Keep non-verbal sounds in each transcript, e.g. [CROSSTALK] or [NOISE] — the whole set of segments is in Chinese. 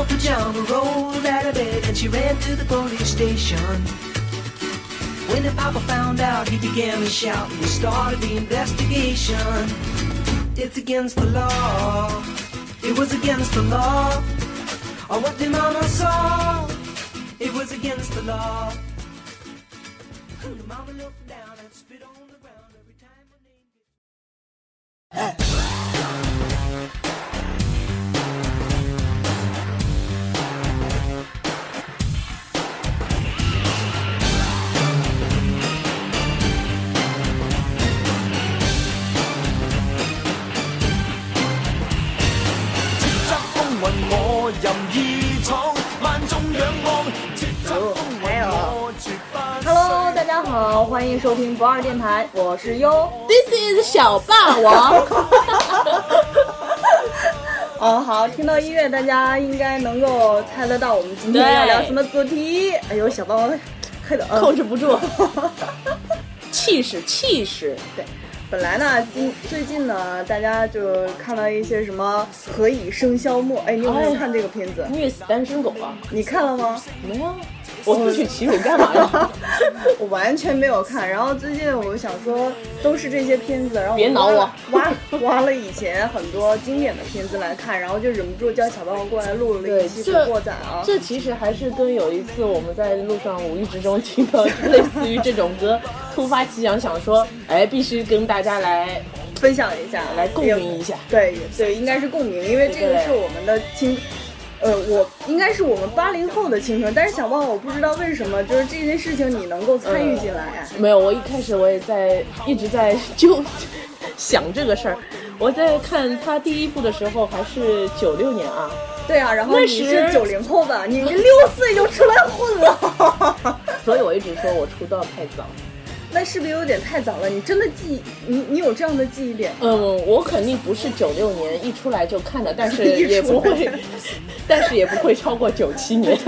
Mama pajama rolled out of bed and she ran to the police station. When the papa found out, he began to shout and started the investigation. It's against the law. It was against the law. Or what the mama saw. It was against the law. 收听不二电台，我是优。This is 小霸王。[LAUGHS] 哦，好，听到音乐，大家应该能够猜得到我们今天要聊什么主题。哎呦，小霸王快点，嗯控制不住，[LAUGHS] 气势气势，对，本来呢，今最近呢，大家就看到一些什么《何以笙箫默》。哎，你有没有哎看这个片子？虐死单身狗啊！你看了吗？没有，我自取其辱干嘛呀？[LAUGHS] 我完全没有看，然后最近我想说都是这些片子，然后别挠我挖挖了以前很多经典的片子来看，然后就忍不住叫小霸王过来录了一期《这古惑仔》啊。这其实还是跟有一次我们在路上无意之中听到类似于这种歌，突发奇想，想说，哎，必须跟大家来分享一下，来共鸣一下。对对，应该是共鸣，因为这个是我们的青，呃，我应该是我们八零后的青春，但是小霸王我不知道为什么，就是这件事情你能够参与进来。没有，我一开始我也在一直在就想这个事儿。我在看他第一部的时候还是九六年啊，对啊，然后那你是九零后吧，你六岁就出来混了。[LAUGHS] 所以我一直说我出道太早。那是不是有点太早了？你真的记你你有这样的记忆点？嗯，我肯定不是九六年一出来就看的，但是 [LAUGHS] 也不会，[LAUGHS] 但是也不会超过九七年。[LAUGHS]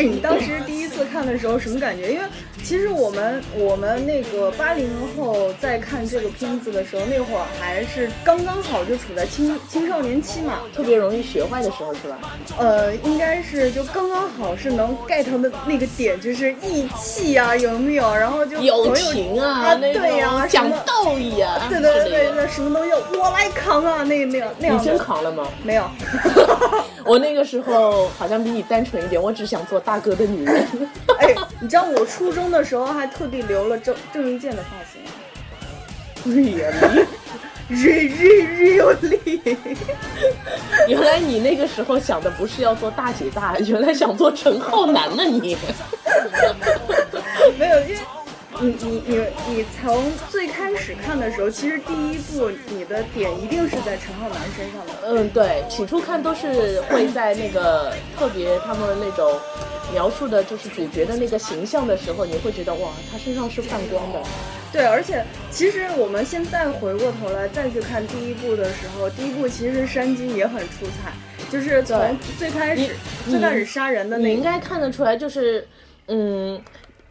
哎，你当时第一次看的时候什么感觉？因为其实我们我们那个八零后在看这个片子的时候，那会儿还是刚刚好就处在青青少年期嘛，特别容易学坏的时候是吧？呃，应该是就刚刚好是能 get 的那个点，就是义气啊、有没有？然后就友情啊，啊，对呀、什讲么道义啊，对对对对，什么都要我来扛啊，那那样那样你真扛了吗？没有？[LAUGHS] [LAUGHS] 我那个时候好像比你单纯一点，我只想做大哥的女人。[LAUGHS] 哎，你知道我初中的时候还特地留了郑郑伊健的发型。Really？Really？Really？原来你那个时候想的不是要做大姐大，原来想做陈浩南呢你。[LAUGHS] 没有，因为你你你你从最开始看的时候，其实第一部你的点一定是在陈浩南身上的。嗯，对，起初看都是会在那个特别他们那种描述的，就是主角的那个形象的时候，你会觉得哇，他身上是泛光的。对，而且其实我们现在回过头来再去看第一部的时候，第一部其实山鸡也很出彩，就是从最开始最开始杀人的你应那个。该看得出来，就是嗯。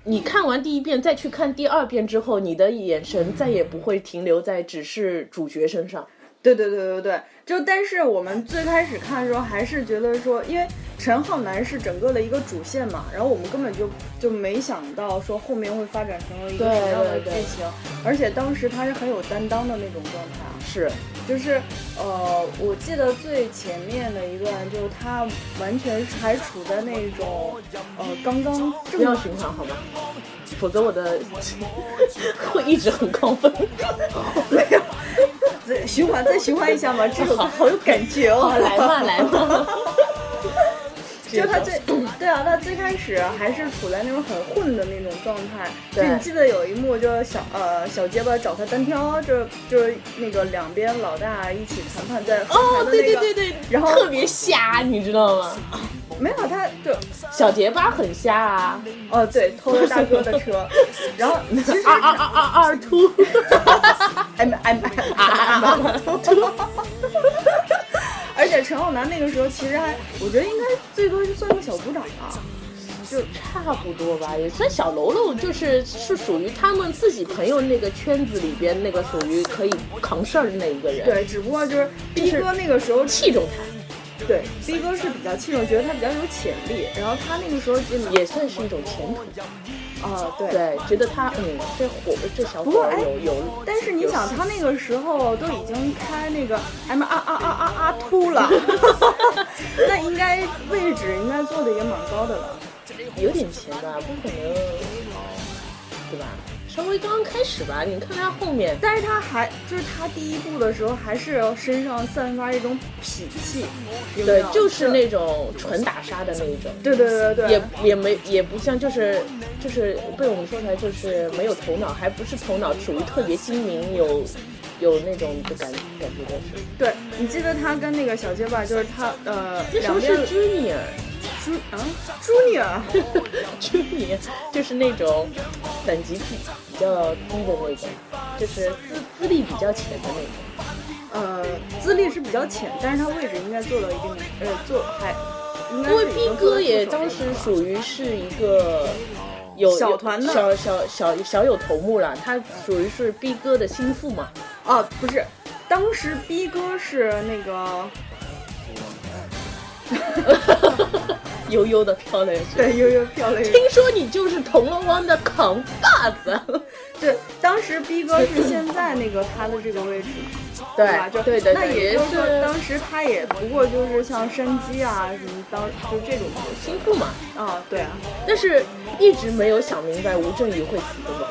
你看完第一遍，再去看第二遍之后，你的眼神再也不会停留在只是主角身上。对对对对对，就但是我们最开始看的时候，还是觉得说，因为陈浩南是整个的一个主线嘛，然后我们根本就就没想到说后面会发展成为一个对什么样的剧情，而且当时他是很有担当的那种状态啊。是，就是呃，我记得最前面的一段，就是他完全还处在那种呃刚刚不要循环好吗？否则我的 [LAUGHS] 会一直很亢奋。[LAUGHS] 没有再循环再循环一下嘛，这首歌好有感觉哦。好，来嘛来嘛。[LAUGHS] 就他最对啊，他最开始还是处在那种很混的那种状态。就对你记得有一幕，就是小呃小结巴找他单挑，就就是那个两边老大一起谈判在后哦对对对对，然后特别瞎，你知道吗？没有他就小结巴很瞎啊，哦对，偷了大哥的车，[LAUGHS] 然后其实二二二二二秃，[LAUGHS] [LAUGHS] 哎哎哎哎而且陈浩南那个时候其实还，我觉得应该最多就算个小组长吧。就差不多吧，也算小喽喽，就是是属于他们自己朋友那个圈子里边那个属于可以扛事儿的那一个人。，对，只不过就是逼哥那个时候器重他，对，B 哥是比较器重，觉得他比较有潜力，然后他那个时候就也算是一种前途。啊对。对，觉得他嗯，这火这小伙有有，但是你想，他那个时候都已经开那个 [LAUGHS] M 啊啊啊啊啊秃了，那应该位置应该做的也蛮高的了。有点钱吧，不可能，对吧？稍微刚刚开始吧，你看他后面，但是他还就是他第一部的时候，还是身上散发一种痞气，对，就是那种纯打杀的那一种。对对对对，也也没也不像，就是就是被我们说出来就是没有头脑，还不是头脑，属于特别精明，有有那种的感感觉的是。对你记得他跟那个小结巴，就是他呃那时候是 junior，朱啊 Junior，junior [LAUGHS] 就是那种等级比比较低的那种，就是资资历比较浅的那种。呃资历是比较浅，但是他位置应该做到一定呃做还应该因为是已 B 经做到哥也当时属于是一个有小团的小小小小有头目了，他属于是 B 哥的心腹嘛。哦不是，当时逼哥是那个 [LAUGHS] 悠悠的飘了下去。对悠悠飘了一个听说你就是铜锣湾的扛把子，[LAUGHS] 对，当时逼哥是现在那个他的这个位置，对吧？就对对对，那也也就是说，当时他也不过就是像山鸡啊什么当就这种角色心腹嘛。啊，对啊。但是一直没有想明白吴镇宇会死的吻。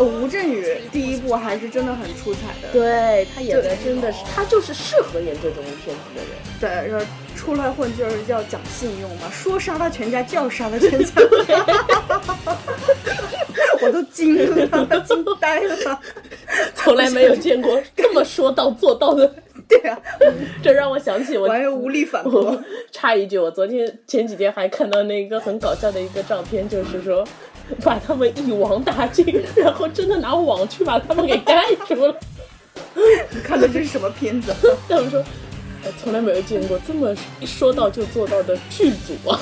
呃，吴镇宇第一部还是真的很出彩的，对他演的真的是，他就是适合演这种片子的人。对，然后出来混就是要讲信用嘛，说杀他全家就要杀他全家，[LAUGHS] 我都惊了，惊呆了。从来没有见过这么说到做到的，[LAUGHS] 对啊，这让我想起我我又无力反驳。插一句，我昨天前几天还看到那个很搞笑的一个照片，就是说 [LAUGHS] 把他们一网打尽，然后真的拿网去把他们给盖住了。你 [LAUGHS] 看的这是什么片子？[LAUGHS] 他们说，呃从来没有见过这么一说到就做到的剧组啊！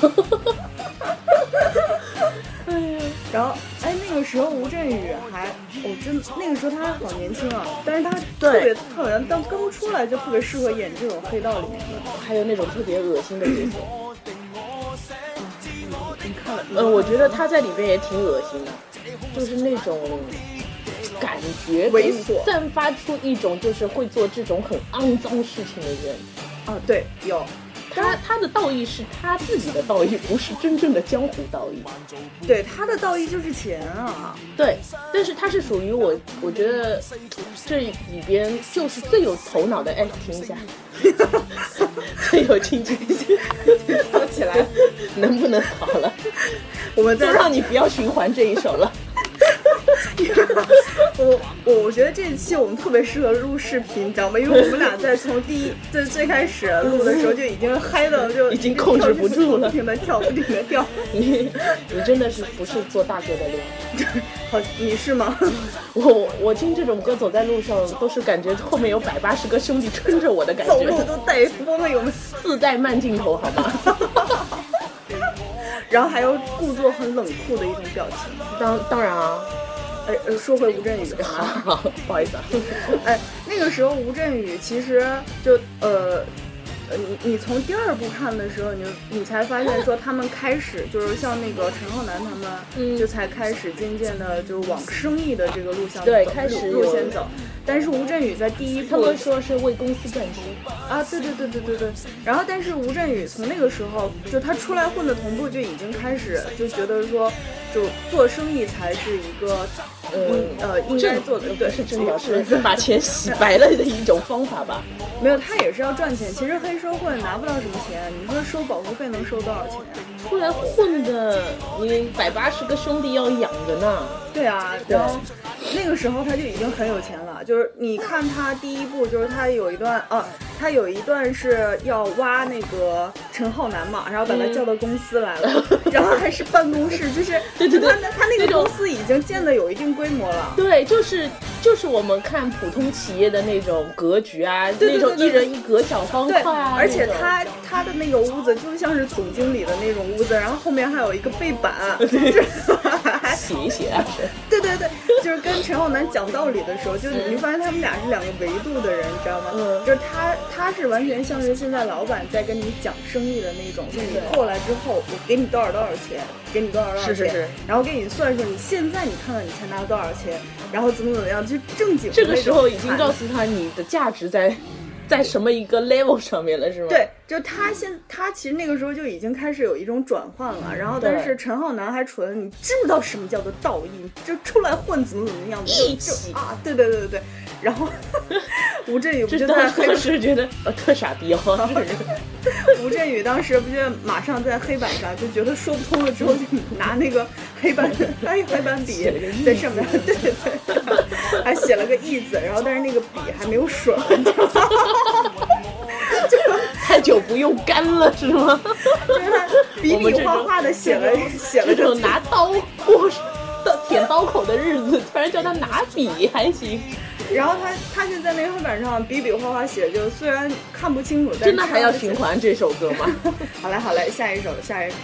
哎呀，然后，哎，那个时候吴镇宇还，我、真那个时候他还好年轻啊，但是他对特别特别，当刚出来就特别适合演这种黑道里面的。还有那种特别恶心的角色。嗯，我觉得他在里边也挺恶心的，就是那种感觉猥琐散发出一种就是会做这种很肮脏事情的人。啊，对，有，他他的道义是他自己的道义，不是真正的江湖道义。对他的道义就是钱啊。对，但是他是属于我，我觉得这里边就是最有头脑的。哎，停一下，最有经济，跳起来，[LAUGHS] 能不能好了？我们再就让你不要循环这一首了。[LAUGHS] 我我我觉得这一期我们特别适合录视频，你知道吗？因为我们俩在从第一最最开始录的时候就已经嗨的就已经控制不住了不停的跳，不停的跳。[LAUGHS] 你你真的是不是做大哥的料？好，你是吗？我我听这种歌走在路上，都是感觉后面有百八十个兄弟撑着我的感觉，走路都带风了，有没有？自带慢镜头好吗？[LAUGHS] 然后还要故作很冷酷的一种表情。当当然啊，哎，呃，说回吴镇宇，[LAUGHS] 好好不好意思啊，[LAUGHS] 哎，那个时候吴镇宇其实就呃。呃，你你从第二部看的时候，你就你才发现说他们开始就是像那个陈浩南他们，嗯就才开始渐渐的就往生意的这个路向走对开始有路路线走。但是吴镇宇在第一部他们说是为公司赚钱，啊，对对对对对对。然后，但是吴镇宇从那个时候，就他出来混的同步就已经开始就觉得说，就做生意才是一个，嗯呃，应该做的，对，是正道，是是把钱洗白了的一种方法吧？[LAUGHS] 没有，他也是要赚钱。其实黑社会拿不到什么钱，你说收保护费能收多少钱啊？出来混的，你百八十个兄弟要养着呢。对啊，然后那个时候他就已经很有钱了。就是你看他第一部，就是他有一段啊，他有一段是要挖那个陈浩南嘛，然后把他叫到公司来了，[LAUGHS] 然后还是办公室，就是他他那个公司已经建的有一定规模了。对，就是就是我们看普通企业的那种格局啊，对对那种一人一格小方对，块啊，而且他他的那个屋子就像是总经理的那种屋子，然后后面还有一个背板，[LAUGHS] 就是还写一洗对对对，就是跟陈浩南讲道理的时候，就你会发现他们俩是两个维度的人，你知道吗？嗯就是他他是完全像是现在老板在跟你讲生意的那种，就是你过来之后，我给你多少多少钱，给你多少多少钱，是是是然后给你算算你现在你看看你才拿多少钱，然后怎么怎么样，就正经这个时候已经告诉他你的价值在在什么一个 level 上面了，是吗？对，就他现他其实那个时候就已经开始有一种转换了，然后但是陈浩南还处在你知不知道什么叫做道义，就出来混怎么怎么样，就义就气啊，对对对对对，然后吴镇宇不这就在黑当当时觉得呃特傻逼哦，[LAUGHS] 这个人吴镇宇当时不就马上在黑板上就觉得说不通了之后，就拿那个黑板 [LAUGHS] 哎黑板笔在上面，[LAUGHS] 对对对，还写了个义字，然后但是那个笔还没有水，你知道吗？太久不用干了是吗？就是他笔笔画画的写了写了这种拿刀过到舔刀口的日子，突然叫他拿笔还行，然后他他就在那个黑板上比比划划写，就虽然看不清楚，但是真的还要循环这首歌吗？[LAUGHS] 好嘞好嘞，下一首下一首，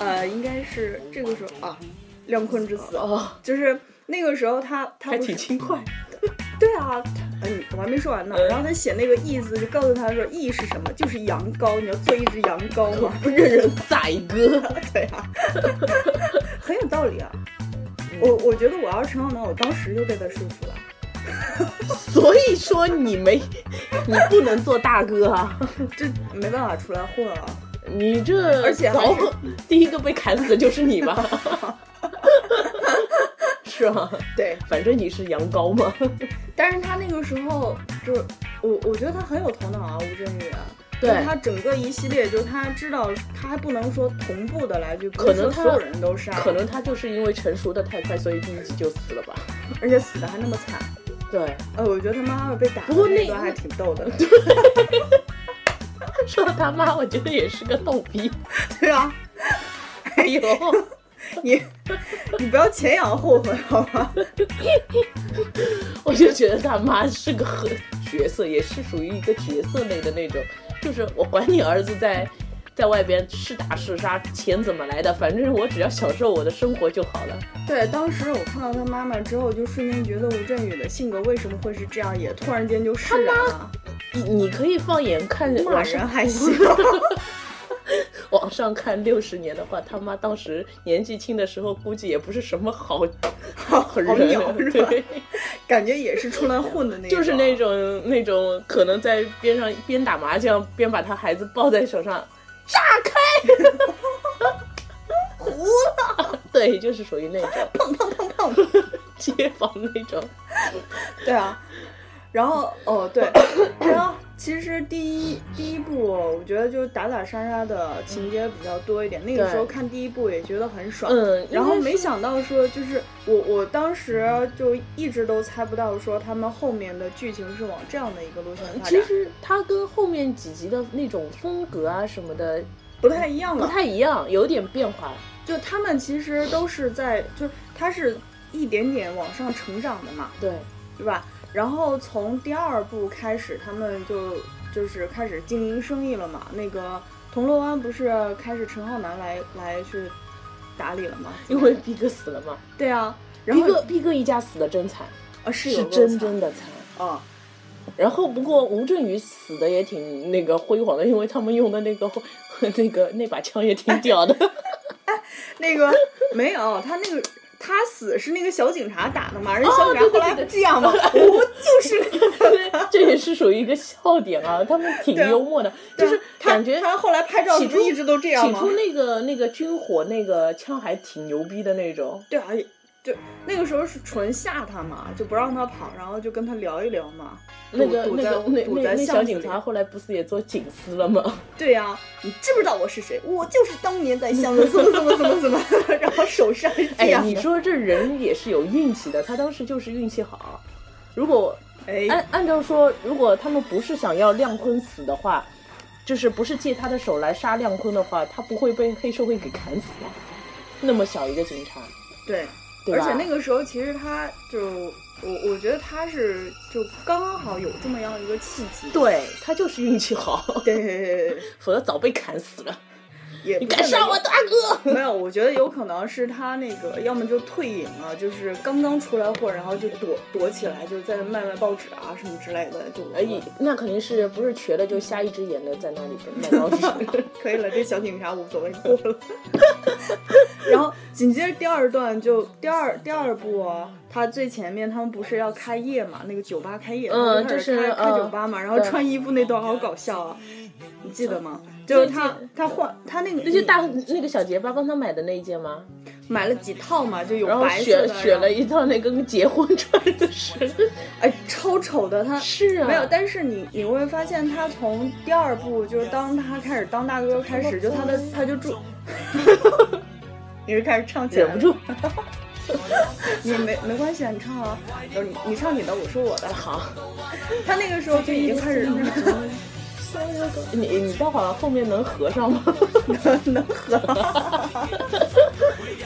呃，应该是这个时候啊，《亮坤之死》哦，就是那个时候他他还挺轻快。[LAUGHS] 对啊，嗯，我还没说完呢。然后他写那个意思，就告诉他说意是什么，就是羊羔，你要做一只羊羔 [LAUGHS] 嘛。不任人宰割。对啊，很有道理啊。我我觉得我要是陈浩南，我当时就被他说服了。[LAUGHS] 所以说你没，你不能做大哥啊！[LAUGHS] 这没办法出来混啊。你这而且第一个被砍死的就是你吧？[LAUGHS] 是吗？对，反正你是羊羔嘛。但是他那个时候就是我，我觉得他很有头脑啊，吴镇宇。对就是他整个一系列，就是他知道他还不能说同步的来，就可能所有人都杀，可能他就是因为成熟的太快，所以第一集就死了吧？[LAUGHS] 而且死的还那么惨。对，呃，我觉得他妈妈被打的不过那那段还挺逗的。[LAUGHS] 说到他妈，我觉得也是个逗逼。[LAUGHS] 对啊，哎呦，你你不要前仰后合好吗？我就觉得他妈是个很角色，也是属于一个角色类的那种，就是我管你儿子在在外边是打是杀，钱怎么来的，反正我只要享受我的生活就好了。对，当时我看到他妈妈之后，就瞬间觉得吴镇宇的性格为什么会是这样，也突然间就释然了。你你可以放眼看骂人还行，[LAUGHS] [LAUGHS] 网上看六十年的话，他妈当时年纪轻的时候，估计也不是什么好好 [LAUGHS] 好人，鸟是吧？对，感觉也是出来混的那种。就是那种那种可能在边上边打麻将边把他孩子抱在手上，炸开，[LAUGHS] 糊了，对，就是属于那种。砰砰砰砰。街坊那种，对啊，然后哦对，然后其实第一第一部我觉得就打打杀杀的情节比较多一点，那个时候看第一部也觉得很爽。嗯，然后没想到说，就是我我当时就一直都猜不到说他们后面的剧情是往这样的一个路线发展，其实它跟后面几集的那种风格啊什么的不太一样不。太一样，有点变化。就他们其实都是在，就是他是一点点往上成长的嘛，对，对吧？然后从第二部开始，他们就就是开始经营生意了嘛。那个铜锣湾不是开始陈浩南来来去打理了吗？因为逼哥死了嘛，[LAUGHS] 对啊，然后逼哥逼哥一家死的真惨，啊是有是真真的惨。啊，然后不过吴镇宇死的也挺那个辉煌的，因为他们用的那个 [LAUGHS] 那个那把枪也挺屌的。[LAUGHS] 哎那个没有他那个。他死是那个小警察打的嘛，人小警察后来不这样嘛，我 [LAUGHS] 就是。对，这也是属于一个笑点啊，[LAUGHS] 他们挺幽默的，就是感觉他后来拍照起初是不是一直都这样吗？起初那个那个军火那个枪还挺牛逼的那种，对啊，就那个时候是纯吓他嘛，就不让他跑，然后就跟他聊一聊嘛。那个堵在那个那堵那小警察后来不是也做警司了吗？[LAUGHS] 对呀、你知不知道我是谁？我就是当年在巷子怎么怎么怎么怎么，然后手上哎，呀。你说这人也是有运气的，他当时就是运气好。如果哎，按按照说，如果他们不是想要亮坤死的话，就是不是借他的手来杀亮坤的话，他不会被黑社会给砍死吗？那么小一个警察，对，对？而且那个时候其实他就我我觉得他是就刚刚好有这么样一个契机，对他就是运气好，对，[LAUGHS] 否则早被砍死了。也你敢杀我大哥？[LAUGHS] 没有，我觉得有可能是他那个，要么就退隐了，就是刚刚出来混，然后就躲躲起来，就是在卖卖报纸啊什么之类的，就哎，那肯定是不是瘸的就瞎一只眼的在那里卖报纸。[LAUGHS] 可以了，这小警察无所谓过了。[LAUGHS] 然后紧接着第二段就第二第二部啊，他最前面他们不是要开业嘛，那个酒吧开业，嗯就是开酒吧嘛，然后穿衣服那段好搞笑啊，你记得吗？就是他他换他那个那就大那个小结巴帮他买的那一件吗？买了几套嘛，就有然后白色选的，然后选了一套那个跟结婚穿的是，[LAUGHS] 哎，超丑的他。是啊，没有，但是你你会发现，他从第二部就是当他开始当大哥开始，就他的他就住，[LAUGHS] 你是开始唱起来忍不住。[LAUGHS] 你没没关系啊，你唱啊，就是你你唱你的，我说我的。好，他那个时候就已经开始你你待会儿后面能合上吗？[LAUGHS] 能合，[LAUGHS]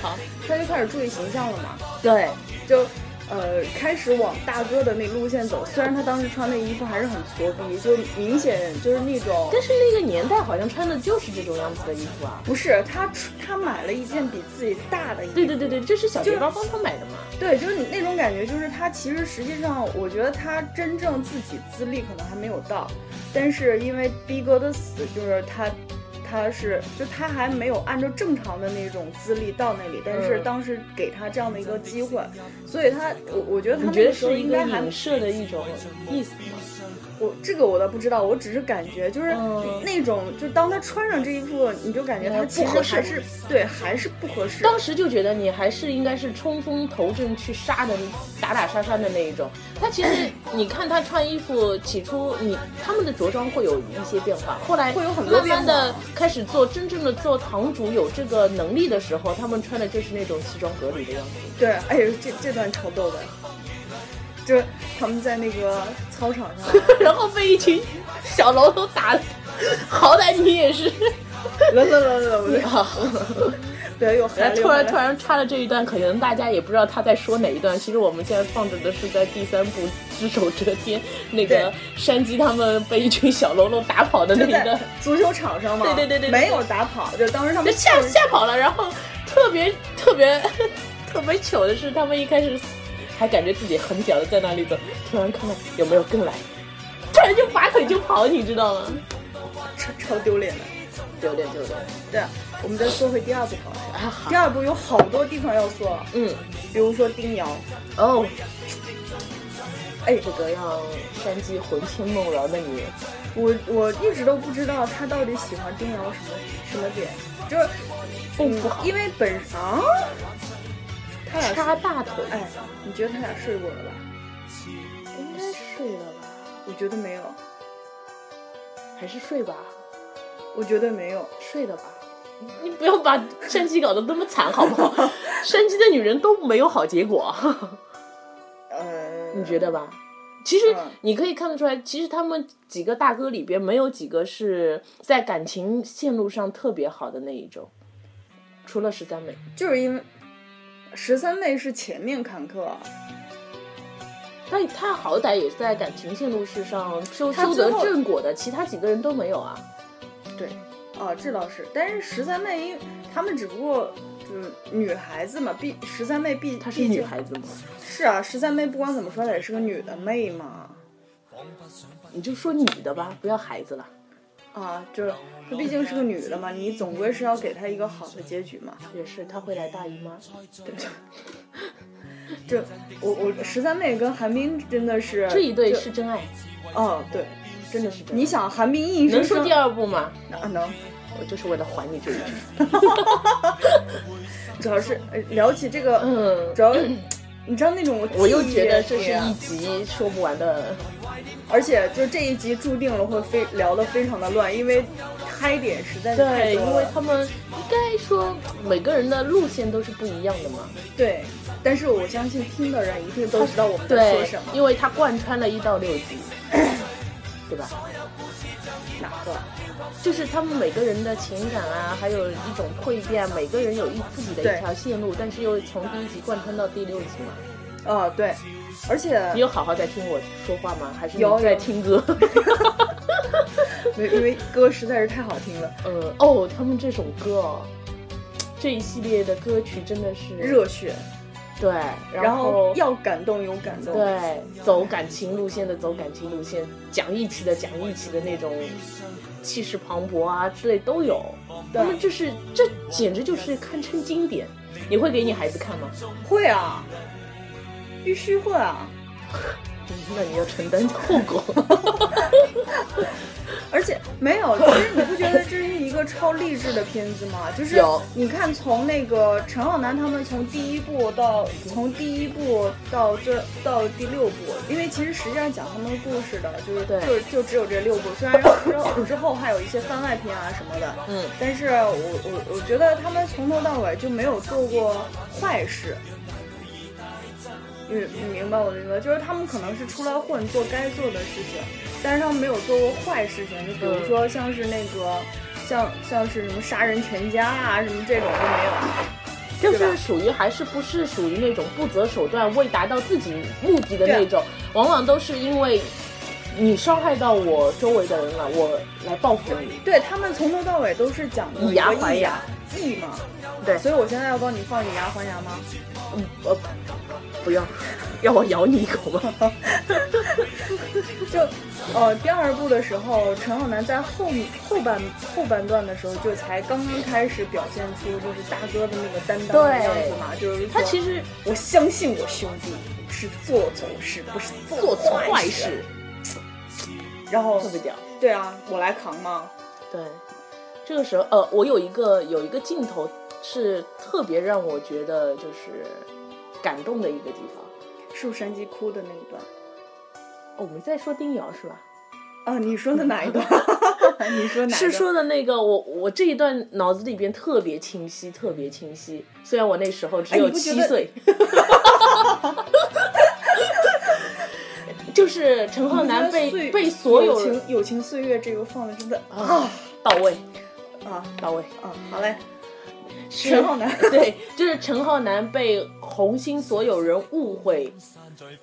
好，他就开始注意形象了嘛，对，就呃开始往大哥的那路线走。虽然他当时穿的衣服还是很挫逼，就明显就是那种但是那个年代好像穿的就是这种样子的衣服啊。不是他他买了一件比自己大的衣服，对对对对，这是小结巴帮他买的嘛。对，就是你那种感觉，就是他其实实际上，我觉得他真正自己资历可能还没有到，但是因为逼哥的死，就是他，他是就他还没有按照正常的那种资历到那里，但是嗯当时给他这样的一个机会，所以他我我觉得他那个时候是应该还影射的一种意思吗？我这个我倒不知道，我只是感觉就是嗯那种，就当他穿上这衣服，你就感觉他嗯其不合适实还是对还是不合适。当时就觉得你还是应该是冲锋头阵去杀的，打打杀杀的那一种。他其实 [CLEARS THROAT] 你看他穿衣服，起初你他们的着装会有一些变化，后来会有很多慢慢的开始做真正的做堂主有这个能力的时候，他们穿的就是那种西装革履的样子。对，哎呦，这这段超逗的，就是他们在那个操场上，[LAUGHS] 然后被一群小喽啰打，好歹你也是。来来来来，我不要 [LAUGHS] 又然嗨了。后突然突然插了这一段，可能大家也不知道他在说哪一段。其实我们现在放着的是在第三部《只手遮天》那个山鸡他们被一群小喽啰打跑的那一段，足球场上嘛，对对对对对没有打跑，就当时他就们吓吓跑了。然后特别特别 [LAUGHS] 特别糗的是，他们一开始还感觉自己很屌的在那里走，突然看到有没有跟来，突然就拔腿就跑，你知道吗？超超丢脸的。丢脸丢脸。对，我们再说回第二部好了。啊！好。第，二部有好多地方要说，嗯，比如说丁瑶，哦，哎，这个让山鸡魂牵梦绕的你。我我一直都不知道他到底喜欢丁瑶什么什么点，就是不因为本啊，他俩是插大腿，哎，你觉得他俩睡过了吧？应该睡了吧？我觉得没有，还是睡吧，我觉得没有。睡了吧。你不要把山鸡搞得那么惨，好不好？[LAUGHS] 山鸡的女人都没有好结果，呃，[LAUGHS] 你觉得吧？其实嗯你可以看得出来，其实他们几个大哥里边没有几个是在感情线路上特别好的那一种，除了十三妹。就是因为十三妹是前面坎坷，但他好歹也在感情线路是上修修得正果的，其他几个人都没有啊。对，啊，这倒是。但是十三妹，因为他们只不过就是女孩子嘛，毕十三妹毕她是女孩子吗？是啊，十三妹不管怎么说，她也是个女的妹嘛。你就说女的吧，不要孩子了。啊，就是她毕竟是个女的嘛，你总归是要给她一个好的结局嘛。也是，她会来大姨妈。对，[LAUGHS] 就我我十三妹跟韩冰真的是这一对是真爱，哦，对，真的是真爱。你想韩冰硬生生能说第二部吗？啊能，我就是为了还你这一句。[LAUGHS] 主要是呃聊起这个，嗯主要 [LAUGHS] 你知道那种我又觉得这是一集说不完的。而且就这一集注定了会非聊得非常的乱，因为嗨点实在是太对。因为他们应该说每个人的路线都是不一样的嘛。对，但是我相信听的人一定都知道我们在说什么。，因为它贯穿了一到六集，对吧？哪个？就是他们每个人的情感啊，还有一种蜕变，每个人有一自己的一条线路，但是又从第一集贯穿到第六集嘛。哦，对，而且你有好好在听我说话吗？还是有有在听歌？[LAUGHS] 没因为歌实在是太好听了，呃，哦，他们这首歌哦，这一系列的歌曲真的是热血，对，然后后要感动有感动。对走感情路线的走感情路线，讲义气的讲义气的那种气势磅礴啊之类都有。对他们就是这简直就是堪称经典。你会给你孩子看吗？会啊，必须会啊！那你要承担后果。[LAUGHS] 而且没有，其实你不觉得这是一个超励志的片子吗？就是你看从那个陈浩南他们从第一部到从第一部到这到第六部，因为其实实际上讲他们的故事的，就是就就只有这六部，虽然之后之后还有一些番外篇啊什么的，嗯，但是我我我觉得他们从头到尾就没有做过坏事。你你明白我的意思？就是他们可能是出来混，做该做的事情，但是他们没有做过坏事情。就比如说像是那个，像像是什么杀人全家啊，什么这种都没有。就是属于还是不是属于那种不择手段为达到自己目的的那种，往往都是因为你伤害到我周围的人了，我来报复你。对他们从头到尾都是讲的以牙还牙，义嘛。对所以我现在要帮你放以牙还牙吗？嗯，呃，不要，[LAUGHS] 要我咬你一口吗？[LAUGHS] 就呃，第二部的时候，陈浩南在后后半后半段的时候，就才刚刚开始表现出就是大哥的那个担当的对样子嘛，就是他其实我相信我兄弟是做错事，不是做错坏坏事，然后特别屌。对啊，我来扛嘛。对，这个时候，呃，我有一个有一个镜头是特别让我觉得就是感动的一个地方。树山鸡哭的那一段哦我们在说丁瑶是吧？啊，你说的哪一段？[LAUGHS] 你说哪？是说的那个，我我这一段脑子里边特别清晰，特别清晰。虽然我那时候只有七岁，[LAUGHS] 就是陈浩南被被所有情友情岁月这个放的真的啊啊到位啊到位。啊！好嘞，是陈浩南 [LAUGHS] 对，就是陈浩南被红星所有人误会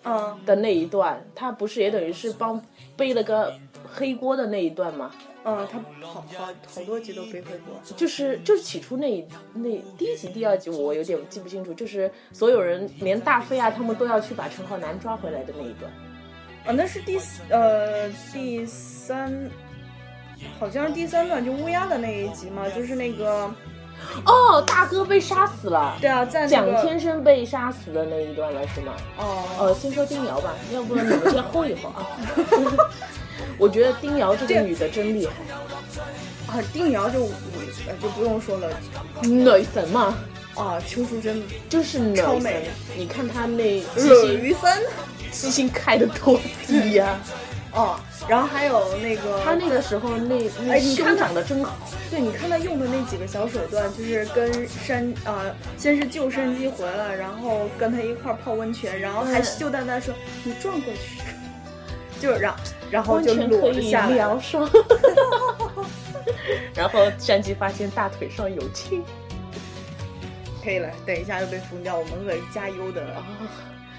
嗯的那一段，他不是也等于是帮背了个黑锅的那一段吗？嗯，他好好好多集都背黑锅。就是就是起初那一那第一集、第二集我有点记不清楚，就是所有人连大飞啊他们都要去把陈浩南抓回来的那一段。啊，那是第四呃第三，好像是第三段，就乌鸦的那一集嘛，就是那个哦，大哥被杀死了。对啊，在那蒋个天生被杀死的那一段了是吗？哦呃，先说丁瑶吧，要不然你们先 hold 一会儿啊。[LAUGHS] 我觉得丁瑶这个女的真厉害，啊，丁瑶就呃就不用说了女神嘛，啊，邱淑贞就是女神超美。你看她那鸡冷心于三鸡心开的多低呀、哦，然后还有那个他那个时候那那哎你看她胸长得真好。对，你看他用的那几个小手段，就是跟山啊、先是救山鸡回来，然后跟他一块儿泡温泉，然后还羞答答说你转过去，就让然后完就裸着下来了。疗伤。[LAUGHS] 然后山鸡发现大腿上有青可以了，等一下就被封掉，我们可是加优的啊，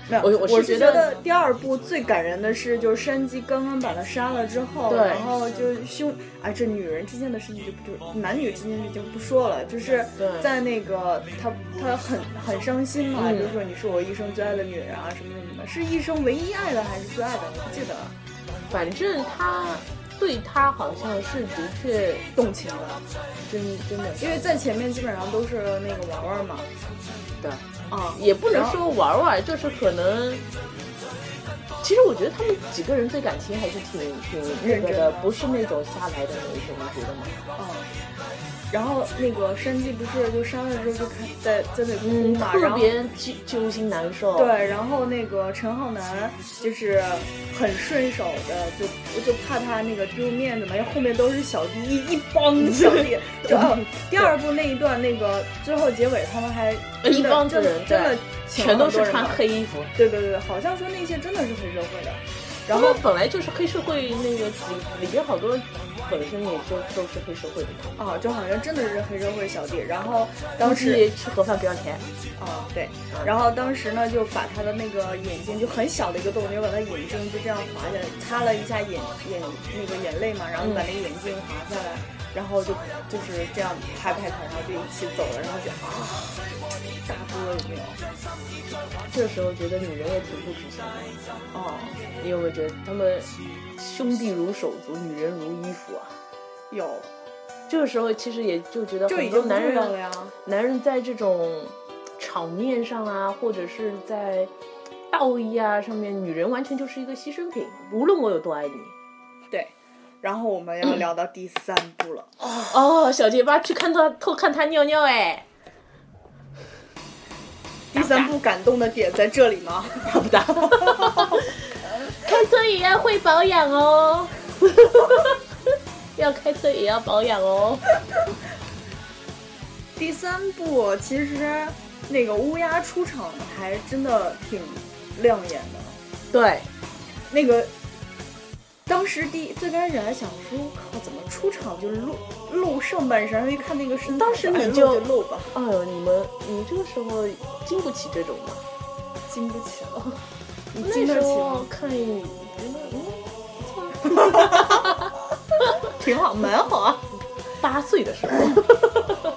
没有，我我觉得第二部最感人的是，就是山鸡刚刚把他杀了之后，然后就凶，啊，这女人之间的事情就不就男女之间的事情不说了，就是在那个他他很很伤心嘛，嗯。就说你是我一生最爱的女人啊，什么什么的，是一生唯一爱的还是最爱的？我不记得了，反正他对他好像是的确动情了，真真的因为在前面基本上都是那个玩玩嘛，的，啊，也不能说玩玩，就是可能其实我觉得他们几个人对感情还是挺挺那个的，认真的不是那种瞎来的那一种，你觉得吗？嗯。然后那个山鸡不是就杀了之后就开在在那哭嗯，嘛，然后特别揪揪心难受。对，然后那个陈浩南就是很顺手的，就就怕他那个丢面子嘛，因为后面都是小弟一一帮小弟。[LAUGHS] 就哦，第二部那一段那个最后结尾他们还一帮人真的全都是穿黑衣服。对对对对，好像说那些真的是黑社会的。然后本来就是黑社会那个里里边好多本身也就都是黑社会的嘛，啊，就好像真的是黑社会小弟。然后当时计吃盒饭不要钱。啊，对，然后当时呢，就把他的那个眼睛，就很小的一个洞，就把他眼睛就这样划下来，擦了一下眼眼那个眼泪嘛，然后就把那个眼睛划下来，然后就就是这样拍拍他，然后就一起走了，然后就啊，大哥有没有？这个时候觉得女人也挺不值钱的。哦，你有没有觉得他们兄弟如手足，女人如衣服啊？有，这个时候其实也就觉得很多男人，了呀。男人在这种场面上啊，或者是在道义啊上面，女人完全就是一个牺牲品。无论我有多爱你，对，然后我们要聊到第三部了。[COUGHS] 哦，小结巴去看他偷看他尿尿，哎，第三部感动的点在这里吗？大 [LAUGHS] 不大？[LAUGHS] 开车也要会保养哦，[LAUGHS] 要开车也要保养哦。第三部其实那个乌鸦出场还真的挺亮眼的。对，那个当时第最开始还想说，靠，怎么出场就是露露上半身，然后一看那个身材，当时你哎就露吧，哎呦，你们你这个时候经不起这种吗？经不起了。[LAUGHS] 你那经得起时候吗？看一觉得嗯，[LAUGHS] 挺好，蛮好啊。八岁的时候，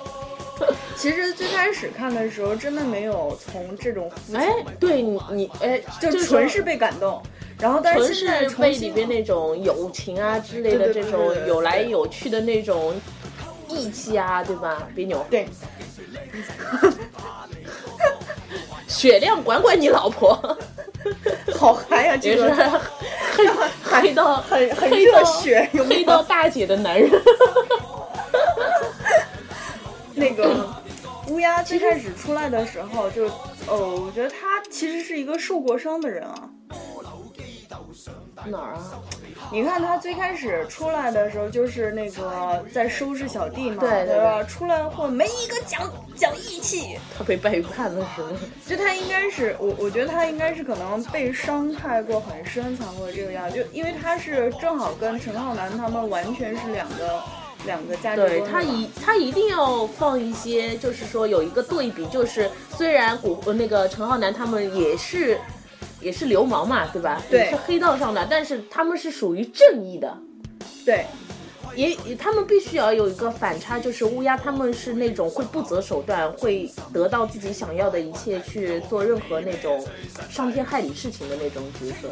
[LAUGHS] 其实最开始看的时候，真的没有从这种肤哎，对你你哎，就纯是被感动。然后，但是现在是被里边那种友情啊之类的这种有来有去的那种义气啊，对吧？别扭，对 [LAUGHS] 雪亮管管你老婆，[LAUGHS] 好嗨呀、这也是个 [LAUGHS] 黑黑到很很黑到热血，黑？到大姐的男人。那个乌鸦最开始出来的时候就，哦，我觉得他其实是一个受过伤的人啊。哪儿啊？你看他最开始出来的时候，就是那个在收拾小弟嘛，对对吧？出来后没一个讲讲义气，他被背叛了是吗？就他应该是我，我觉得他应该是可能被伤害过很深才会这个样，就因为他是正好跟陈浩南他们完全是两个两个价值观对。他一他一定要放一些，就是说有一个对比，就是虽然古那个陈浩南他们也是也是流氓嘛，对吧？对是黑道上的，但是他们是属于正义的。对也也他们必须要有一个反差，就是乌鸦他们是那种会不择手段，会得到自己想要的一切，去做任何那种伤天害理事情的那种角色。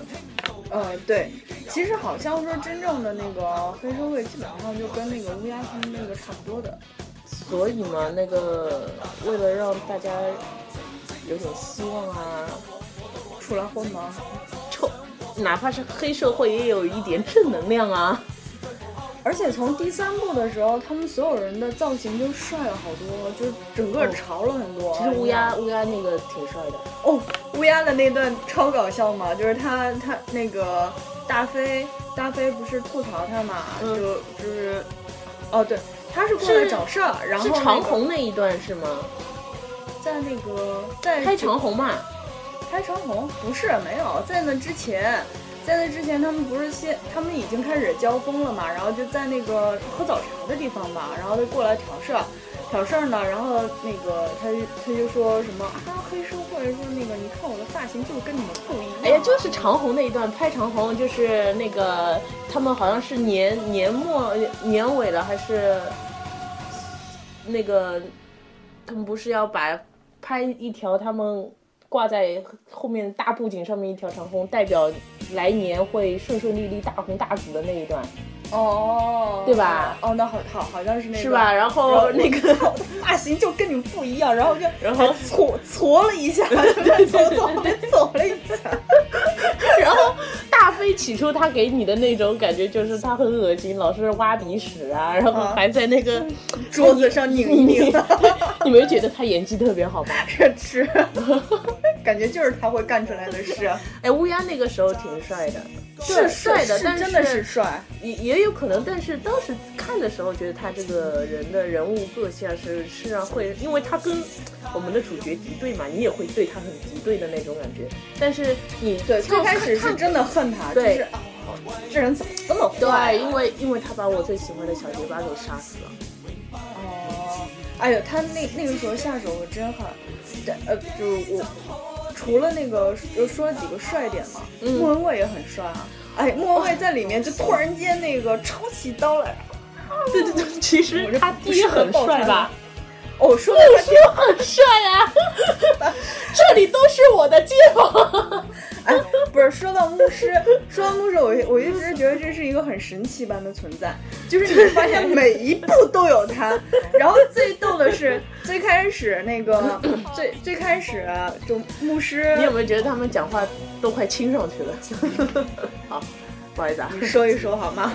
呃，对，其实好像说真正的那个黑社会，基本上就跟那个乌鸦他们那个差不多的。所以嘛，那个为了让大家有点希望啊，出来混吗？臭，哪怕是黑社会也有一点正能量啊。而且从第三部的时候，他们所有人的造型就帅了好多，就整个潮了很多。其实乌鸦乌鸦那个挺帅的，哦，乌鸦的那段超搞笑嘛，就是他他那个大飞大飞不是吐槽他嘛，嗯就就是哦对，他是过来找事儿，然后是那个长虹那一段是吗？在那个在开长虹嘛，开长虹不是没有，在那之前，在那之前他们不是先他们已经开始交锋了嘛，然后就在那个喝早茶的地方吧，然后他过来挑事儿，挑事儿呢，然后那个他他就说什么啊黑社会说那个你看我的发型就是跟你们不一样，哎呀，就是长虹那一段拍长虹，就是那个他们好像是年年末年尾了，还是那个他们不是要把拍一条他们挂在后面大布景上面一条长虹，代表来年会顺顺利利、大红大紫的那一段，哦，对吧？哦，那好好好像是那个是吧？然然后后那个发型就跟你们不一样，然后就 [LAUGHS] 然后？还搓搓了一下，对 [LAUGHS] 搓搓搓了一下，[LAUGHS] 然后大飞起初他给你的那种感觉就是他很恶心，老是挖鼻屎啊，然后啊还在那个桌子上拧一拧，你没觉得他演技特别好吗？是，感觉就是他会干出来的事，哎，乌鸦那个时候挺帅的，是帅的，但是真的是帅。也也有可能，但是当时看的时候，觉得他这个人的人物个性啊是是让会，因为他跟我们的主角敌对嘛，你也会对他很敌对的那种感觉。但是你对，最开始是真的恨他，就对是啊，这人怎么这么坏、对，因为因为他把我最喜欢的小结巴给杀死了。哦，哎呦，他那那个时候下手我真狠，对，呃，就是我除了那个又说了几个帅点嘛，嗯莫文蔚也很帅啊。哎，莫文蔚在里面就突然间那个抄起刀来，[LAUGHS] 对对对，其实他不适合爹很帅吧？哦，说的牧师很帅啊，[LAUGHS] 这里都是我的街坊。哎，不是说到牧师，说到牧师，[LAUGHS] 我我一直觉得这是一个很神奇般的存在，就是你会发现每一步都有他。[LAUGHS] 然后最逗的是，最开始那个最最开始啊就牧师，你有没有觉得他们讲话都快亲上去了？好，不好意思啊，你说一说好吗？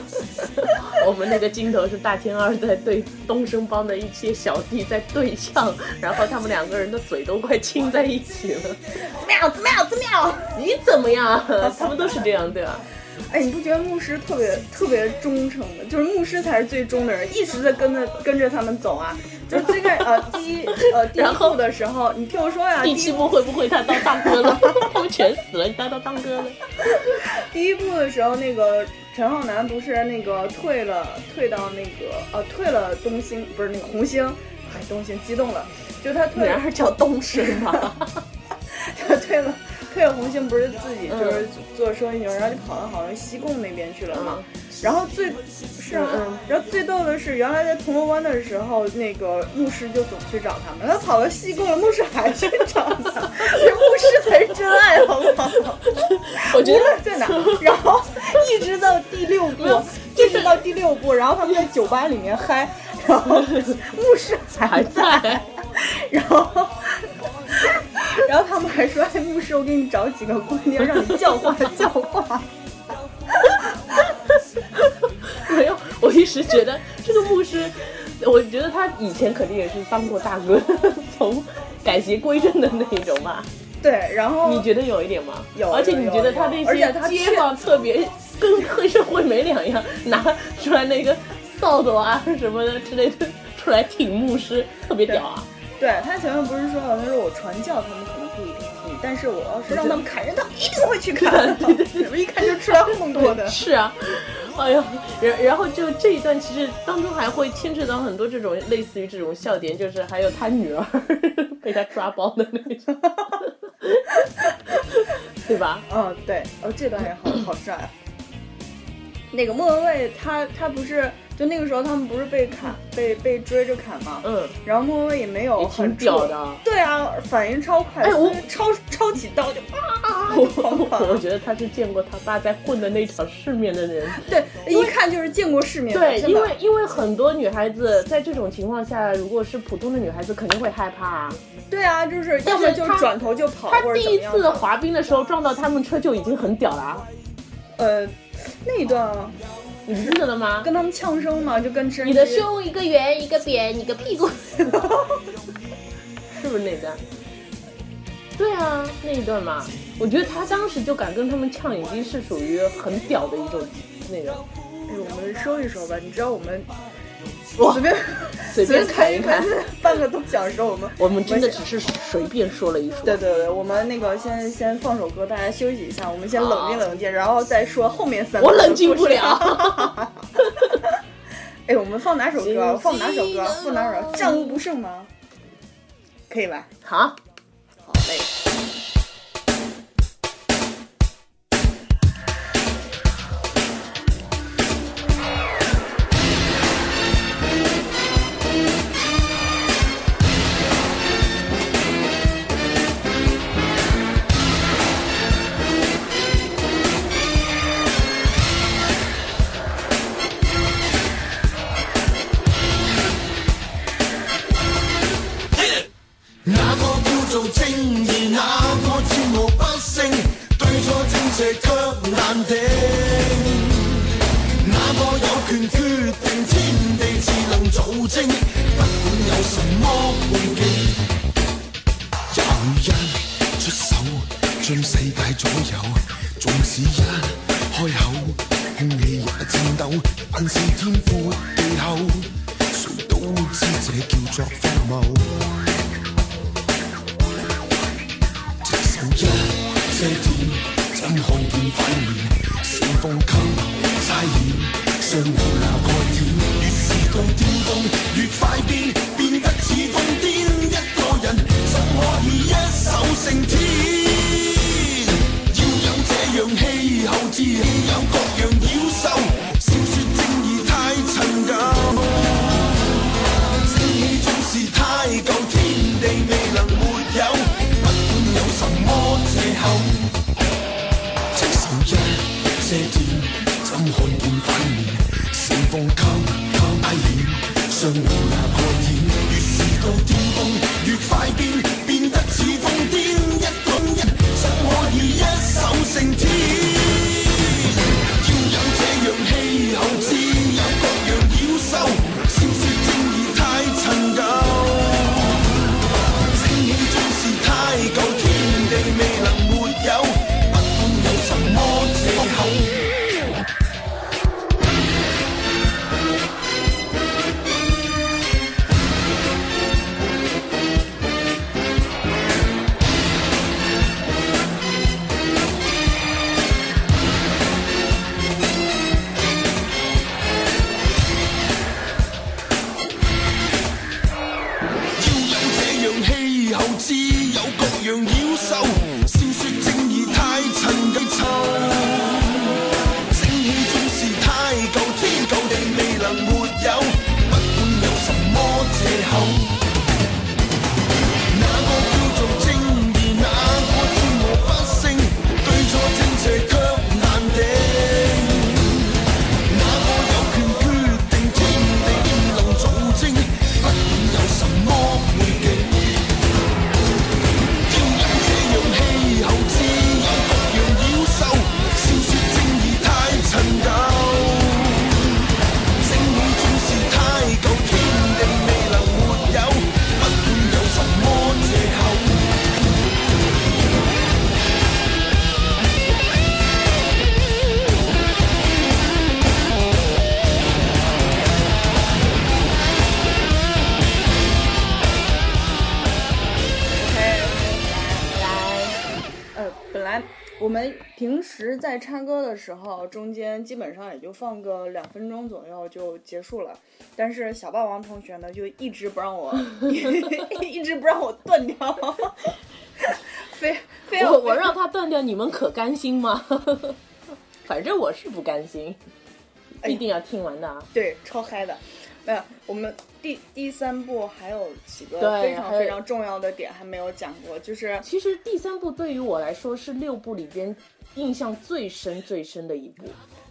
[LAUGHS] 我们那个镜头是大天二在对东升帮的一些小弟在对呛，然后他们两个人的嘴都快亲在一起了。怎么样？怎么样？怎么样？你怎么样？他们都是这样，对吧？哎，你不觉得牧师特别特别忠诚的？就是牧师才是最忠的人，一直在跟着跟着他们走啊。就是最开呃第一呃第一然后部的时候，你听我说呀，第七部会不会他当大哥了？[LAUGHS] 全死了，你当当当哥了？[LAUGHS] 第一部的时候，那个陈浩南不是那个退了，退到那个呃退了东兴，不是那个红星，哎，东兴激动了，就他退了原来是叫东升吗？他退了，退了红星不是自己就是嗯做生意，然后就跑到好像西贡那边去了嘛。嗯然后最是啊，嗯然后最逗的是，原来在铜锣湾的时候，那个牧师就总去找他们，他跑到西贡了，牧师还去找他，[LAUGHS] 这牧师才是真爱，好不好？无我觉得论在哪，[LAUGHS] 然后一直到第六部，一 [LAUGHS] 直到第六部，然后他们在酒吧里面嗨，然后牧师还还在，在。然后，然后他们还说：“哎，牧师，我给你找几个姑娘，让你教化教化。没有，我一直觉得这个牧师，我觉得他以前肯定也是当过大哥，[LAUGHS] 从改邪归正的那种吧。”对，然后你觉得有一点吗？有而且你觉得他那些街坊特别跟黑社会没两样，拿出来那个扫帚啊什么的之类的出来挺牧师，特别屌啊！对他前面不是说了，他说我传教他们但是我要是让他们砍人，他们一定会去砍。[LAUGHS] 对对对，我一看就出来混过的。[LAUGHS] 是啊，哎呀，然然后就这一段其实当中还会牵扯到很多这种类似于这种笑点，就是还有他女儿被他抓包的那种，[LAUGHS] 对吧？嗯，对，哦，这段也好好帅啊。那个莫文蔚，他他不是就那个时候他们不是被砍被被追着砍吗？嗯，然后莫文蔚也没有很屌的。对啊，反应超快，哎我抄抄起刀就啊，[LAUGHS] 我我觉得他是见过他爸在混的那场世面的人。对，一看就是见过世面的，对，因为因为很多女孩子在这种情况下，如果是普通的女孩子，肯定会害怕啊。对啊，就是要么就是转头就跑，她或者第一次滑冰的时候撞到他们车就已经很屌了啊，呃那一段啊你不记得了吗？跟他们呛声嘛，就跟真你的胸一个圆一个扁，你个屁股，[LAUGHS] 是不是那段？对啊，那一段嘛，我觉得他当时就敢跟他们呛，已经是属于很屌的一种那种。哎，我们说一说吧，你知道我们哇 [LAUGHS] 随便随便砍一砍，[LAUGHS] 半个多小时，我们我们真的只是随便说了一说。对对对，我们那个先先放首歌，大家休息一下，我们先冷静冷静，然后再说后面三个。我冷静不了。[LAUGHS] 哎，我们放哪首歌？放哪首歌？放哪首歌？战无不胜吗？可以吧？好有各时候，中间基本上也就放个两分钟左右就结束了。但是小霸王同学呢，就一直不让我，[LAUGHS] 一直不让我断掉，[LAUGHS] 非非要我我让他断掉，你们可甘心吗？[LAUGHS] 反正我是不甘心，一定要听完的啊。对超嗨的。没有，我们第第三部还有几个对非常非常重要的点还没有讲过，就是其实第三部对于我来说是六部里边印象最深最深的一部。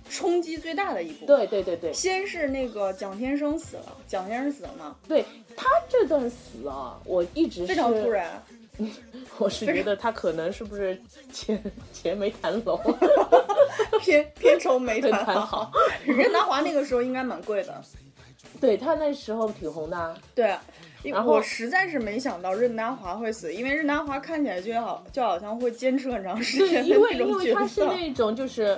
冲击最大的一部。对对对对先是那个蒋天生死了，蒋先生死了嘛，对，他这段死啊，我一直非常突然。[LAUGHS] 我是觉得他可能是不是钱钱没谈拢，片片酬没谈谈好。[LAUGHS] 任达华那个时候应该蛮贵的。对他那时候挺红的啊。对，然后我实在是没想到任达华会死，因为任达华看起来就好就好像会坚持很长时，间的因为因为他。是那种就是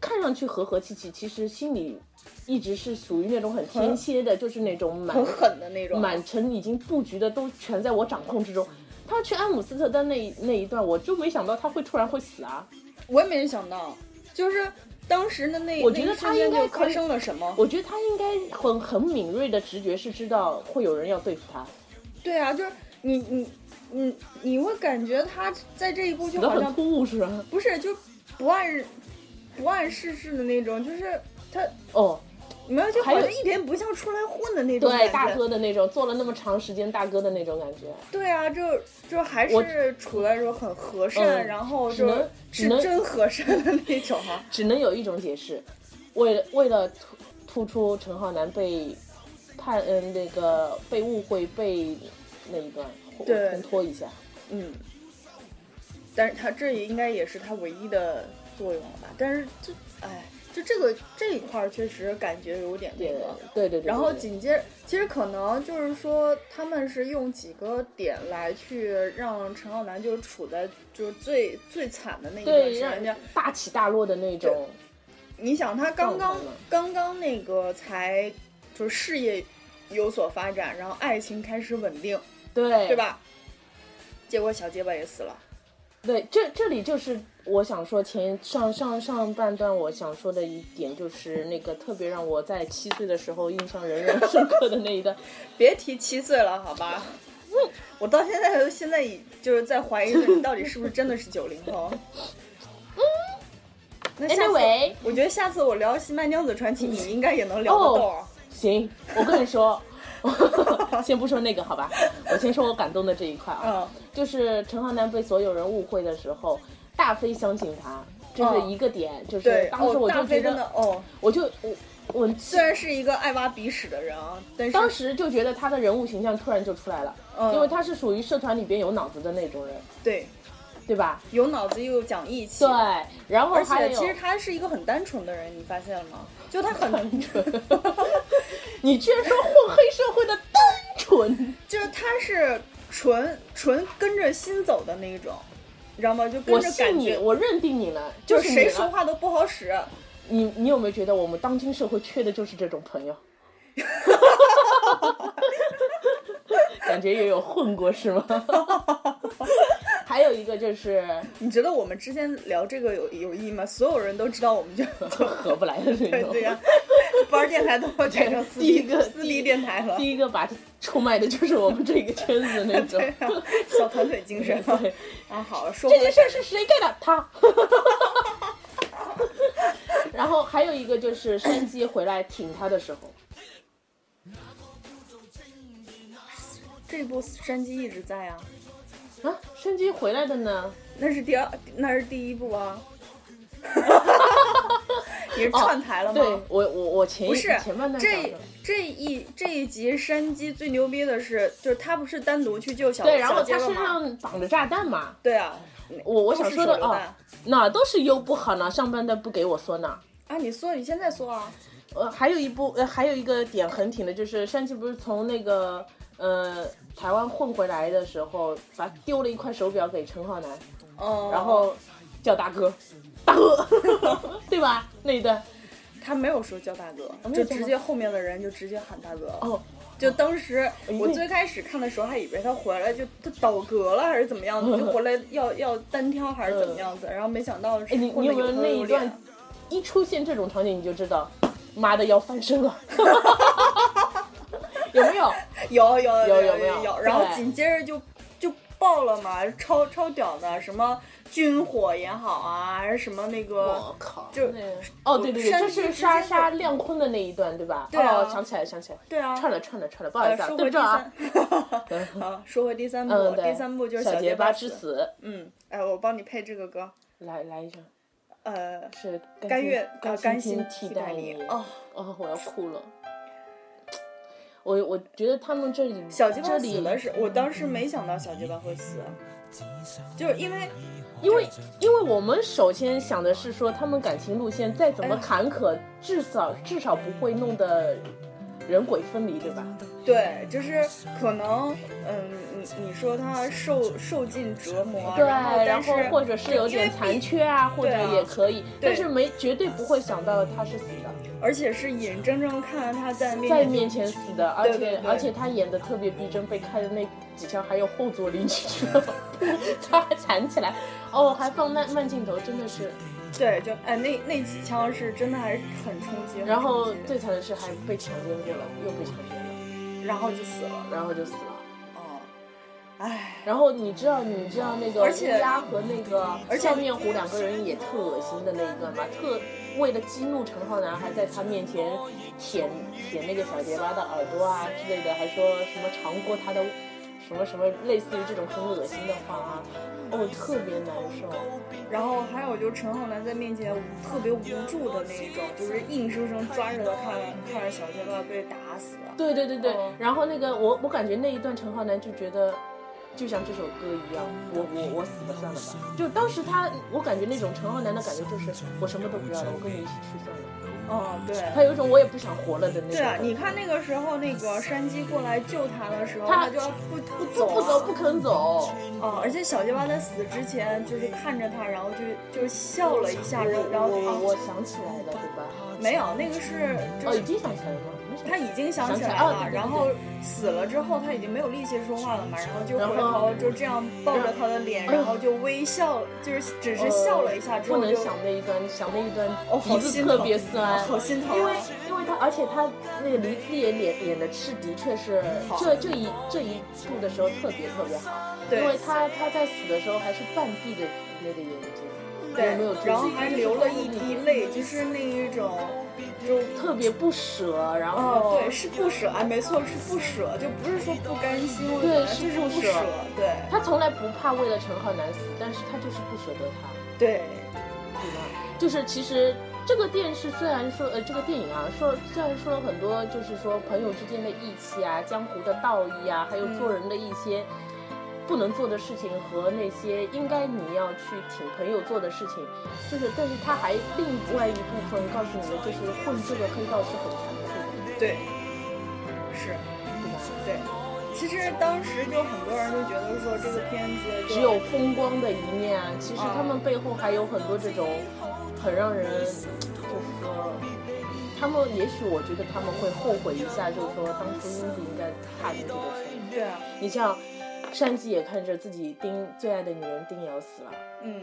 看上去和和气气，其实心里一直是属于那种很天蝎的，就是那种满很狠的那种，满城已经布局的都全在我掌控之中。他去安姆斯特丹那一那一段，我就没想到他会突然会死啊！我也没想到，就是当时的那，我觉得他应该发生了什么。我觉得他应该很很敏锐的直觉是知道会有人要对付他，对啊，就是你你你你会感觉他在这一步就好像突兀是吧？不是就不按不按世事的那种，就是他哦，没有就好像一点不像出来混的那种对，大哥的那种，做了那么长时间大哥的那种感觉。对啊，就就还是处在说很和善，嗯然后就是真和善的那种啊。只能有一种解释，为了为了突突出陈浩南被判嗯那个被误会被那一段对烘托一下，嗯，但是他这也应该也是他唯一的作用了吧？但是这哎，就这个这一块儿确实感觉有点那对个。对对对。然后紧接着，其实可能就是说，他们是用几个点来去让陈浩南就处在就是最最惨的那一段时间，大起大落的那种，你想他刚刚刚刚那个才就是事业有所发展，然后爱情开始稳定，对对？吧？结果小结巴也死了。对，这这里就是我想说前上上上半段我想说的一点，就是那个特别让我在七岁的时候印象仍然深刻的那一段。[LAUGHS] 别提七岁了，好吧？我到现在现在已就是在怀疑着你到底是不是真的是九零后。[LAUGHS] 那下次 Anyway 我觉得下次我聊《新白娘子传奇》，你应该也能聊得动。行，我跟你说，[LAUGHS] 先不说那个好吧，我先说我感动的这一块啊，嗯，就是陈浩南被所有人误会的时候，大飞相信他，这是嗯一个点，就是，当时哦，我就觉大飞真的得，哦，我就我我虽然是一个爱挖鼻屎的人啊，但是当时就觉得他的人物形象突然就出来了，嗯。因为他是属于社团里边有脑子的那种人，对。对吧？有脑子又讲义气，对，然后而且其实他是一个很单纯的人，你发现了吗？就他很单纯，[LAUGHS] 你居然说混黑社会的单纯，就是他是纯纯跟着心走的那一种，你知道吗？就跟我信你，着感觉，我认定你了，就是谁说话都不好使。你你有没有觉得我们当今社会缺的就是这种朋友？[LAUGHS] [LAUGHS] 感觉也有混过是吗？[LAUGHS] 还有一个就是 [LAUGHS] 你觉得我们之间聊这个有有意义吗？所有人都知道我们就合不来的那种。对对呀、不玩电台都要改成私第一个私立电台了。第一个把它出卖的就是我们这个圈子的那种。小团队精神。对，啊，好，说这件事儿是谁干的？他。然后还有一个就是山鸡回来挺他的时候，这部山鸡一直在啊，啊，山鸡回来的呢？那是第二，那是第一部啊。[LAUGHS] 你是串台了吗？对我我我前一不是前半段讲这的。这一这一集山鸡最牛逼的是，就是他不是单独去救小对，然后他身？上绑着炸弹嘛，对啊，我我想说的哦手榴弹，哪都是优不好呢，上半段不给我说呢。啊，你说，你现在说啊，呃，还有一部呃，还有一个点很挺的，就是山鸡不是从那个呃台湾混回来的时候，把丢了一块手表给陈浩南，哦，然后叫大哥，大哥，[LAUGHS] 对吧？那一段他没有说叫大哥，就直接后面的人就直接喊大哥了。哦，就当时我最开始看的时候，还以为他回来就他倒戈了还是怎么样子，[LAUGHS] 就回来要要单挑还是怎么样子，然后没想到是你有没有那一段。一出现这种场景，你就知道，妈的要翻身了，[LAUGHS] 有没有？[LAUGHS] 有有有有有有有，然后紧接着就就爆了嘛，超超屌的，什么军火也好啊，还是什么那个我靠！就那哦，对对对，就是山鸡直杀杀亮坤的那一段，对吧？对啊哦，想起来想起来，对啊，串了串了串了，不好意呃，思啊，说回第对不住啊。三 [LAUGHS] [LAUGHS] 好，说回第三部，嗯，第三部就是小结巴之死。嗯，哎，我帮你配这个歌，来来一下，呃，是甘愿啊甘甘心心替代你你。哦，哦，我要哭了。我我觉得他们这里小结巴死了是，我当时没想到小结巴会死，就是因为因为因为我们首先想的是说，他们感情路线再怎么哎坎坷，至少至少不会弄得人鬼分离，对吧？对，就是可能，嗯，你你说他受受尽折磨，对，然后或者是有点残缺啊，或者也可以，对但是没绝对不会想到他是死的，而且是眼睁睁看着他在面在面前死的，而且而且他演的特别逼真，被开的那几枪还有后坐力，你知道吗？[LAUGHS] 他还弹起来，哦，还放慢慢镜头，真的是。对，就哎那那几枪是真的还是很冲击，然后最惨的是还被强奸过了，又被强奸了，然后就死了，然后就死了。哦，唉，然后你知道你知道那个而且乌鸦和那个而且笑面虎两个人也特恶心的那一段吗，特为了激怒陈浩南，还在他面前舔舔那个小结巴的耳朵啊之类的，还说什么尝过他的什么什么类似于这种很恶心的话啊，哦，特别难受。然后还有就是陈浩南在面前特别无助的那一种，就是硬生生抓着他看看着小结巴被打死，对对对对，哦然后那个我我感觉那一段陈浩南就觉得。就像这首歌一样，我我我死了算了吧。就当时他，我感觉那种陈浩南的感觉就是我什么都不要了，我跟你一起去算了。哦，对。他有一种我也不想活了的那种。对啊，你看那个时候，那个山鸡过来救他的时候，他他就要不不不走、啊，不走不肯走。哦！而且小结巴在死之前就是看着他，然后就就笑了一下，然后然后我啊我我想起来了，对吧没有，那个是就哦，已经想起来了吗？他已经想起来了，然后死了之后他已经没有力气说话了嘛，然后就回头就这样抱着他的脸，然后就微笑，就是只是笑了一下之不能想那一段，想那一段哦，好鼻子特别酸，好心疼啊，因为因为他，而且他那个黎姿演演演的是的确是这这一这一部的时候特别特别好，对因为他他在死的时候还是半闭着那个眼睛，对没有，然后还流了一滴泪，就是那一种就。特别不舍，然后、哦，对，是不舍，哎，没错，是不舍，就不是说不甘心对是是不舍舍，对他从来不怕为了陈浩南死，但是他就是不舍得他，对，对吧？就是其实这个电视虽然说呃这个电影啊说虽然说了很多就是说朋友之间的义气啊、江湖的道义啊，还有做人的一些不能做的事情和那些应该你要去请朋友做的事情，就是但是他还另外一部分告诉你的就是混这个黑道是很残酷的，对，是，对吧？对。其实当时就很多人都觉得说这个片子只有风光的一面啊，其实他们背后还有很多这种很让人，就是说，他们也许我觉得他们会后悔一下，就是说当初应不应该踏进这个圈。对啊，你像山鸡也看着自己丁最爱的女人丁瑶死了，嗯，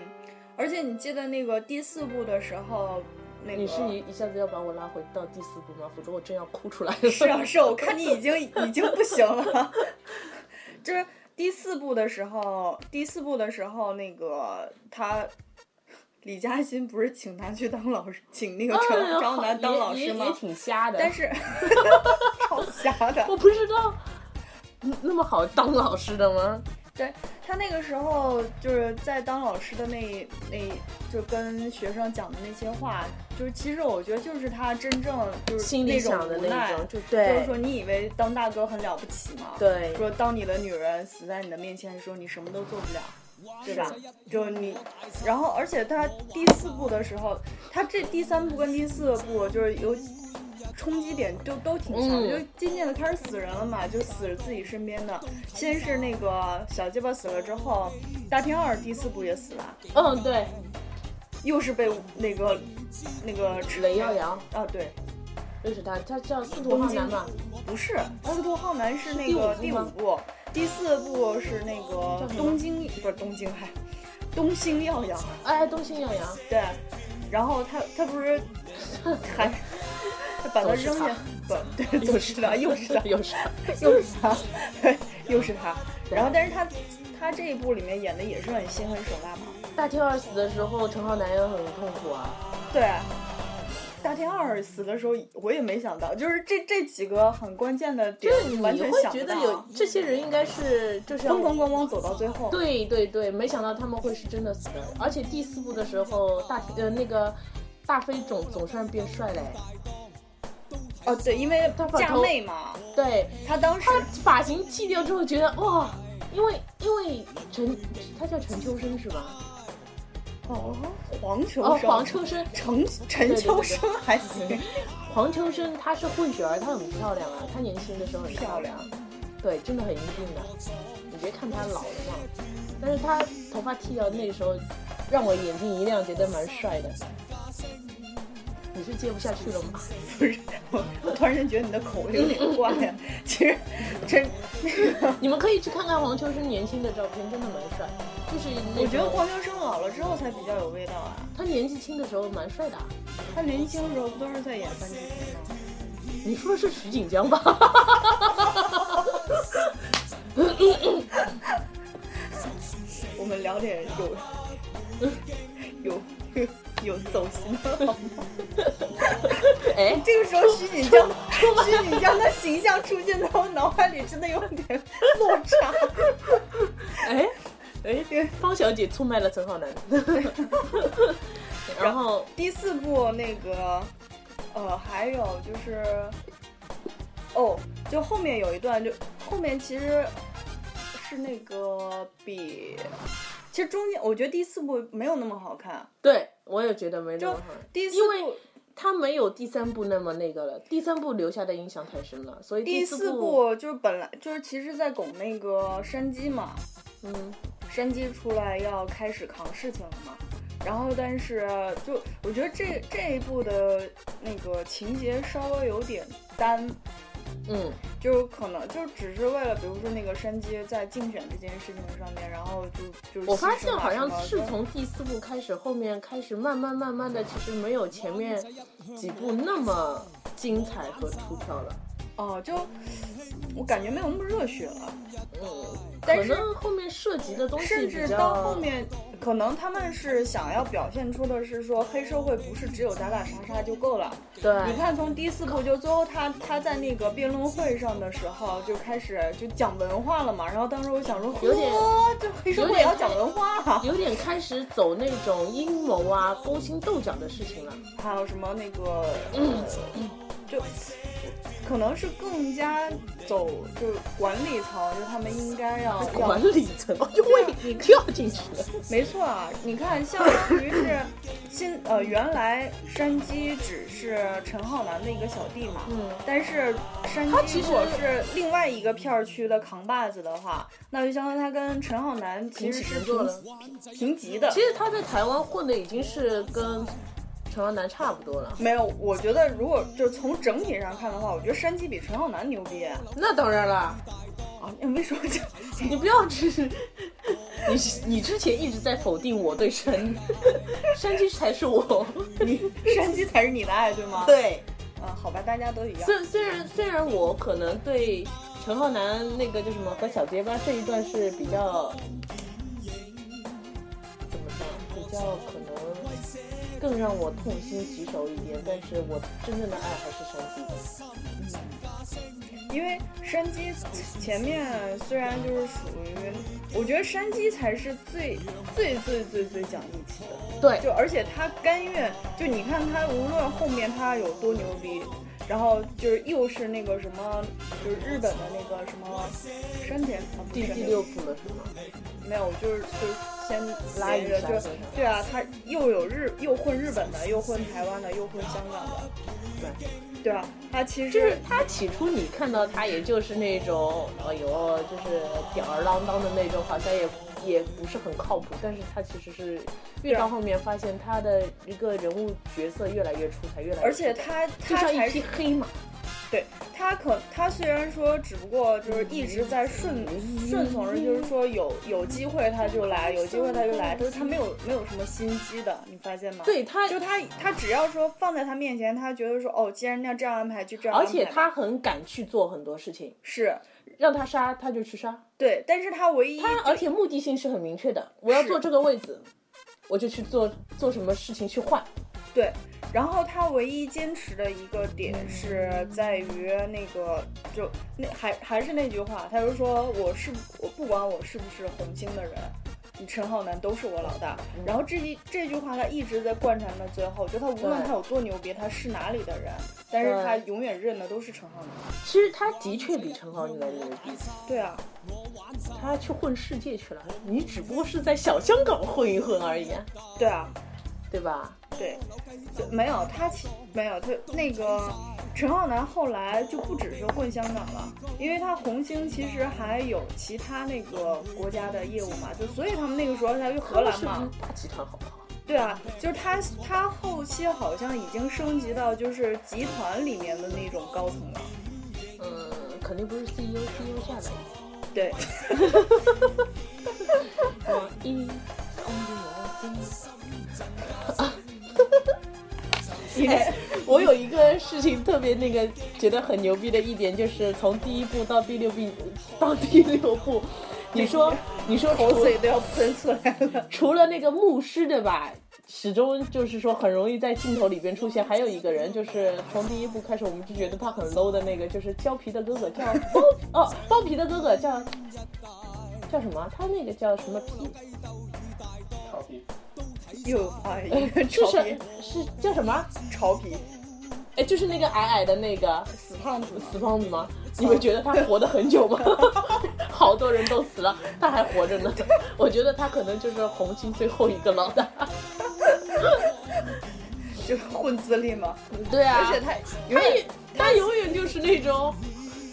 而且你记得那个第四部的时候，那个你是一一下子要把我拉回到第四部吗？否则我真要哭出来了。是啊是啊，我看你已经 [LAUGHS] 已经不行了，就是第四部的时候，第四部的时候那个他。李嘉欣不是请他去当老师，请那个张张楠当老师吗也？挺瞎的，但是 [LAUGHS] 超瞎的，我不知道，嗯那么好当老师的吗？对他那个时候就是在当老师的那那，就跟学生讲的那些话，就是其实我觉得就是他真正就是那种想的那无奈，种，就就是说你以为当大哥很了不起吗？，对，说当你的女人死在你的面前的时候，你什么都做不了。对吧？就你，然后而且他第四部的时候，他这第三部跟第四部就是有冲击点都都挺强，嗯。就渐渐的开始死人了嘛，就死自己身边的。先是那个小鸡巴死了之后，大天二第四部也死了，嗯对，又是被那个那个雷耀阳啊，对，认识他，他叫司徒浩南嘛，不是司徒浩南是那个第五部，第四部是那个叫东京不是东京还东星耀阳。哎，东星耀阳，对，然后他他不是还他把他扔下，[LAUGHS] 不对，又是他，[LAUGHS] 又是他，[LAUGHS] 又是又是他，对，又是他。然后，但是他他这一部里面演的也是很心狠手辣嘛。大天二死的时候，陈浩南也很痛苦啊。对，大天二死的时候，我也没想到，就是这这几个很关键的点就，你完全会想觉得有这些人应该是就是要咣咣咣咣走到最后。对对对，没想到他们会是真的死的。而且第四部的时候，大呃那个大飞总总算变帅嘞。哦，对，因为嫁他把头妹嘛，对他当时他发型剃掉之后，觉得哇，因为因为陈他叫陈秋生是吧？哦黄秋生哦，生，黄秋生，陈陈秋生还行，[LAUGHS] 黄秋生她是混血儿，她很漂亮啊，她年轻的时候很漂漂亮亮，对，真的很英俊的。你别看他老了嘛，但是他头发剃掉那个时候，让我眼睛一亮，觉得蛮帅的。你是接不下去了吗？不是，我我突然间觉得你的口味有点怪呀、[LAUGHS] 其实真，[LAUGHS] 你们可以去看看黄秋生年轻的照片，真的蛮帅。就是那我觉得黄秋生老了之后才比较有味道啊。他年纪轻的时候蛮帅的啊。他年轻的时候不都是在演三级片吗？你说的是徐锦江吧？[LAUGHS] 我们聊点有有有走心的好吗？[LAUGHS] 哎，这个时候徐锦江，徐锦江的形象出现在我脑海里，真的有点落差。哎哎，方小姐出卖了陈浩南。然后第四部那个，呃，还有就是，哦，就后面有一段，就后面其实是那个比，其实中间我觉得第四部没有那么好看，对我也觉得没那么好。看，第四因为部他没有第三部那么那个了，第三部留下的印象太深了，所以第四四部就是本来就是其实在拱那个山鸡嘛，嗯，山鸡出来要开始扛事情了嘛。然后但是就我觉得这这一部的那个情节稍微有点单，嗯，就可能就只是为了，比如说那个山鸡在竞选这件事情上面，然后就就我发现好像是从第四部开始，后面开始慢慢慢慢的，其实没有前面几部那么精彩和出挑了。哦，就我感觉没有那么热血了，嗯，但是后面涉及的东西甚至到后面，可能他们是想要表现出的是说黑社会不是只有打打杀杀就够了。对，你看，从第四部就最后他他在那个辩论会上的时候就开始就讲文化了嘛，然后当时我想说，有点呵这黑社会也要讲文化啊，有点开始走那种阴谋啊、勾心斗角的事情了。还有什么那个，呃就可能是更加走就是管理层，就他们应该要 [LAUGHS] 要管理层就会 [LAUGHS] 你跳进去了。[LAUGHS] 没错啊，你看，相当于是新呃，原来山鸡只是陈浩南的一个小弟嘛，嗯，但是山鸡如果是另外一个片儿区的扛把子的话，那就相当于他跟陈浩南其实是平平级的其。实他在台湾混的已经是跟陈浩南差不多了。没有，我觉得如果就是从整体上看的话，我觉得山鸡比陈浩南牛逼啊！那当然了，啊你为什么这？[LAUGHS] 你不要只 [LAUGHS] 是你你之前一直在否定我对山山鸡才是我。[LAUGHS] 你山鸡才是你的爱，对吗？。对，啊，好吧，大家都一样。虽虽然虽然我可能对陈浩南那个叫什么和小结巴这一段是比较怎么说，比较可能更让我痛心疾首一点，但是我真正的爱还是山鸡嗯。因为山鸡前面虽然就是属于，我觉得山鸡才是最最最最最讲义气的，对，就而且他甘愿，就你看他无论后面他有多牛逼，然后就是又是那个什么，就是日本的那个什么山田第第六部了是吗？没有，就是就是先拉一个就对啊，他又有日又混日本的，又混台湾的，又混香港的，对。对啊，他其实就是他起初你看到他，也就是那种，哎呦，就是吊儿郎当的那种，好像也也不是很靠谱。但是他其实是越到后面发现他的一个人物角色越来越出彩，越来越而且他就他才像一匹黑马，对他可他虽然说只不过就是一直在顺顺从着，就是说有有机会他就来，有机会他就来，就是他没有没有什么心机的，你发现吗？对他就他他只要说放在他面前，他觉得说哦，既然要这样安排，就这样安排。而且他很敢去做很多事情，是让他杀他就去杀，对，但是他唯一他而且目的性是很明确的，我要坐这个位置，我就去做做什么事情去换。对，然后他唯一坚持的一个点是在于那个，就那还还是那句话，他就说我是我不管我是不是红星的人，你陈浩南都是我老大。然后这一这句话他一直在贯穿到最后，就他无论他有多牛逼，他是哪里的人，但是他永远认的都是陈浩南。其实他的确比陈浩南牛逼，对啊，他去混世界去了，你只不过是在小香港混一混而已啊，对啊，对吧？对，就没有他其没有他那个陈浩南后来就不只是混香港了，因为他红星其实还有其他那个国家的业务嘛，就所以他们那个时候才去荷兰嘛是。不是大集团好不好？对啊，就是他他后期好像已经升级到就是集团里面的那种高层了。嗯，肯定不是 CEO CEO 下来的。对，[LAUGHS] 我一空因为 [LAUGHS] 我有一个事情特别那个觉得很牛逼的一点，就是从第一部到第六部到第六部，你说 [LAUGHS] 你说口水都要喷出来了。除了那个牧师对吧？始终就是说很容易在镜头里边出现，还有一个人就是从第一部开始我们就觉得他很 low 的那个，就是胶皮的哥哥叫包哦包皮的哥哥叫叫什么？他那个叫什么皮？又发一个 [LAUGHS] 就是潮皮，是叫什么？潮皮，哎，就是那个矮矮的那个死胖子，死胖子吗？你们觉得他活得很久吗？[LAUGHS] [LAUGHS] 好多人都死了，他还活着呢。我觉得他可能就是红星最后一个老大。就是混资历吗。对啊，而且他永他他永远就是那种，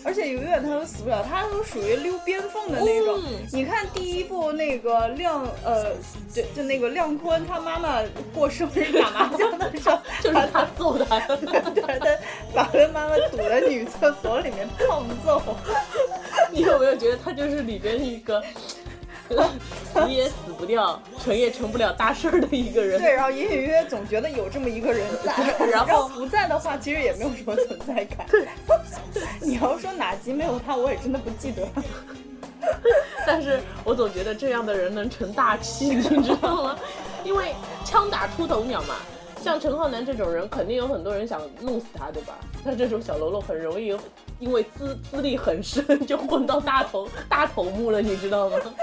而且永远他都死不了，他都属于溜边缝的那种。嗯你看第一部那个亮呃，就就那个亮坤他妈妈过生日打麻将的时候，[LAUGHS] 就是他揍他。对他把他妈妈堵在女厕所里面胖揍。你有没有觉得他就是里边一个死也死不掉、成也成不了大事儿的一个人？对，然后隐隐约约总觉得有这么一个人在，然后不在的话，其实也没有什么存在感。你要说哪集没有他，我也真的不记得。[LAUGHS] 但是我总觉得这样的人能成大器，你知道吗？因为枪打出头鸟嘛。像陈浩南这种人，肯定有很多人想弄死他，对吧？他这种小喽啰很容易因为资资历很深，就混到大头大头目了，你知道吗？[LAUGHS]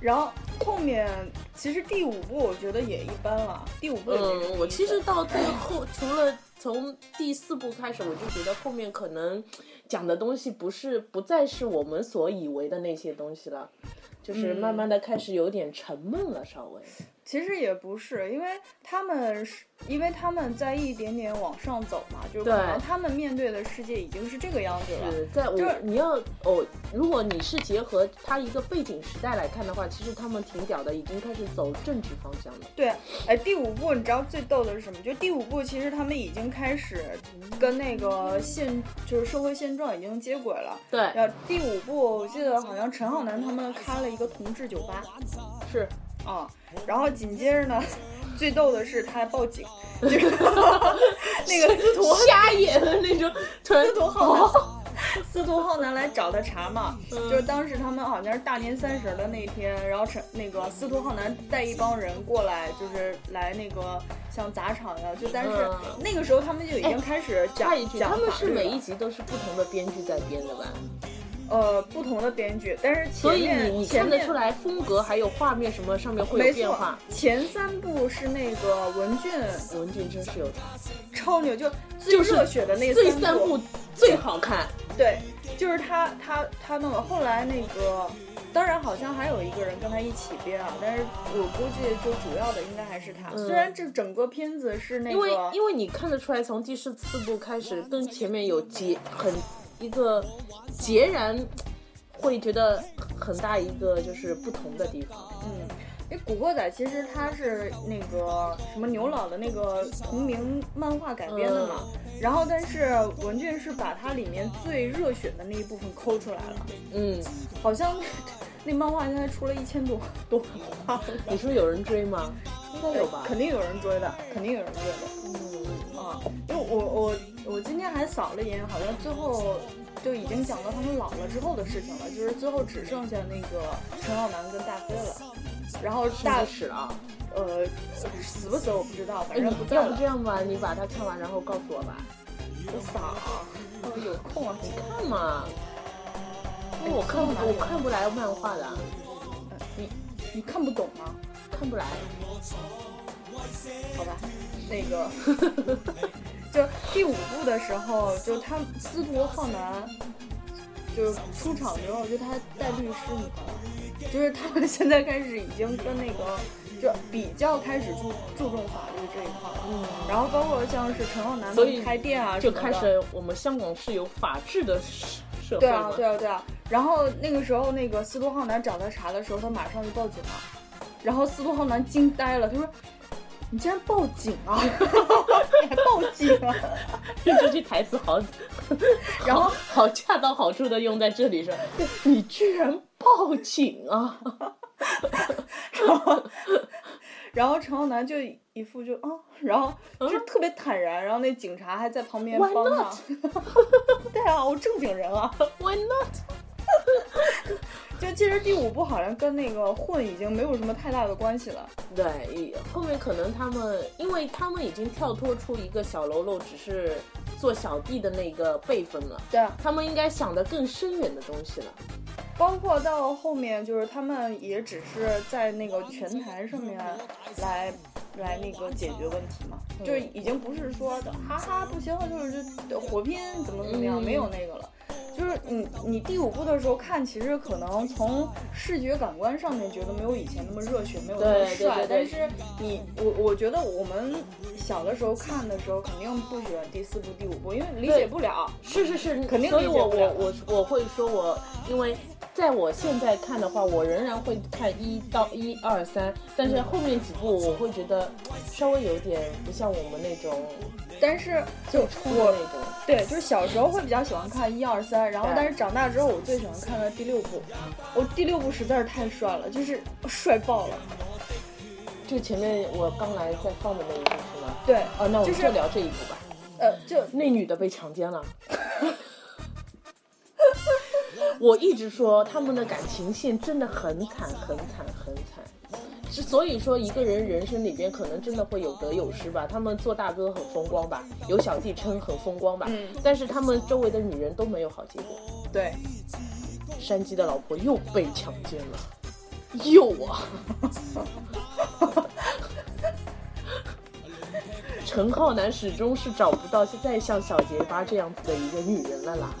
然后后面其实第五部我觉得也一般了，第五部嗯，我其实到最后，除了从第四部开始，我就觉得后面可能讲的东西不是不再是我们所以为的那些东西了，就是慢慢的开始有点沉闷了，稍微。其实也不是，因为他们是，因为他们在一点点往上走嘛，就是可能他们面对的世界已经是这个样子了。是在我就是你要哦，如果你是结合他一个背景时代来看的话，其实他们挺屌的，已经开始走政治方向了。对，哎，第五部你知道最逗的是什么？就第五部其实他们已经开始跟那个现就是社会现状已经接轨了。对，然后第五部我记得好像陈浩南他们开了一个同志酒吧是啊，然后紧接着呢，[LAUGHS] 最逗的是他还报警，就 [LAUGHS] 是那个司徒瞎眼的那种，司徒浩南，司徒浩南来找他茬嘛，就是当时他们好像是大年三十的那天，然后陈那个司徒浩南带一帮人过来，就是来那个像砸场呀，就但是嗯。那个时候他们就已经开始讲他们是每一集都是不同的编剧在编的吧？呃不同的编剧，但是所以你你看得出来风格还有画面什么上面会有变化。，前三部是那个文俊文俊真是有超牛，就最就热血的那最三三部最好看，对，就是他他他弄的。后来那个，当然好像还有一个人跟他一起编啊，但是我估计就主要的应该还是他。嗯虽然这整个片子是那因为个，因为你看得出来，从第四四部开始跟前面有结很一个截然会觉得很大一个就是不同的地方。嗯，因为《古惑仔》其实它是那个什么牛老的那个同名漫画改编的嘛，嗯然后但是文俊是把它里面最热血的那一部分抠出来了，嗯，好像那漫画现在出了一千多多话了。你说有人追吗？应该有吧？肯定有人追的，肯定有人追的。嗯，啊，因为我我我今天还扫了一眼，好像最后就已经讲到他们老了之后的事情了，就是最后只剩下那个陈浩南跟大飞了。然后大大使啊！呃死不死我不知道，反哎，正你要不不在了这。样吧，你把它看完，然后告诉我吧。我扫，哦有空啊，你看。看嘛，我看不我看不来漫画的，你你看不懂吗？看不来。好吧，那个 [LAUGHS] 就第五部的时候，就他司徒浩南就出场之后，就他带律师，你知道吗？就是他们现在开始已经跟那个就比较开始注注重法律这一块了。嗯，然后包括像是陈浩南所以开店啊，就开。始我们香港是有法治的社社会对啊，对啊，对啊。然后那个时候，那个司徒浩南找他查的时候，他马上就报警了。然后司徒浩南惊呆了，他说：“你竟然报警啊！[LAUGHS] 你还报警啊这句台词好，然后好好恰到好处的用在这里上。你居然报警啊！！” [LAUGHS] 然后然后陈浩南就一副就啊，然后就特别坦然，然后那警察还在旁边帮他。[LAUGHS] 对啊，我正经人啊。Why not？就其实第五部好像跟那个混已经没有什么太大的关系了。对，后面可能他们，因为他们已经跳脱出一个小喽啰只是做小弟的那个辈分了，对啊，他们应该想的更深远的东西了。包括到后面，就是他们也只是在那个拳台上面来来那个解决问题嘛，嗯就是已经不是说的哈哈不行了，就是就火拼怎么怎么样，嗯没有那个了。就是你你第五部的时候看，其实可能从视觉感官上面觉得没有以前那么热血，没有那么帅对帅。对对但是你我我觉得我们小的时候看的时候，肯定不喜欢第四部、第五部，因为理解不了。是是是，肯定所以我理解不了我我我会说我，因为在我现在看的话，我仍然会看一到一二三，但是后面几部我会觉得稍微有点不像我们那种但是就冲的我那种。对，就是小时候会比较喜欢看一二三，然后但是长大之后，我最喜欢看的第六部。我第六部实在是太帅了，就是帅爆了。就前面我刚来在放的那一部是吗？对，哦，那我们就聊这一部吧。呃，就那女的被强奸了。[LAUGHS] 我一直说他们的感情线真的很惨，很惨，很惨。之所以说一个人人生里边可能真的会有得有失吧，他们做大哥很风光吧，有小弟称很风光吧，嗯但是他们周围的女人都没有好结果。对，山鸡的老婆又被强奸了，又啊！[LAUGHS] 陈浩南始终是找不到再像小结巴这样子的一个女人了啦。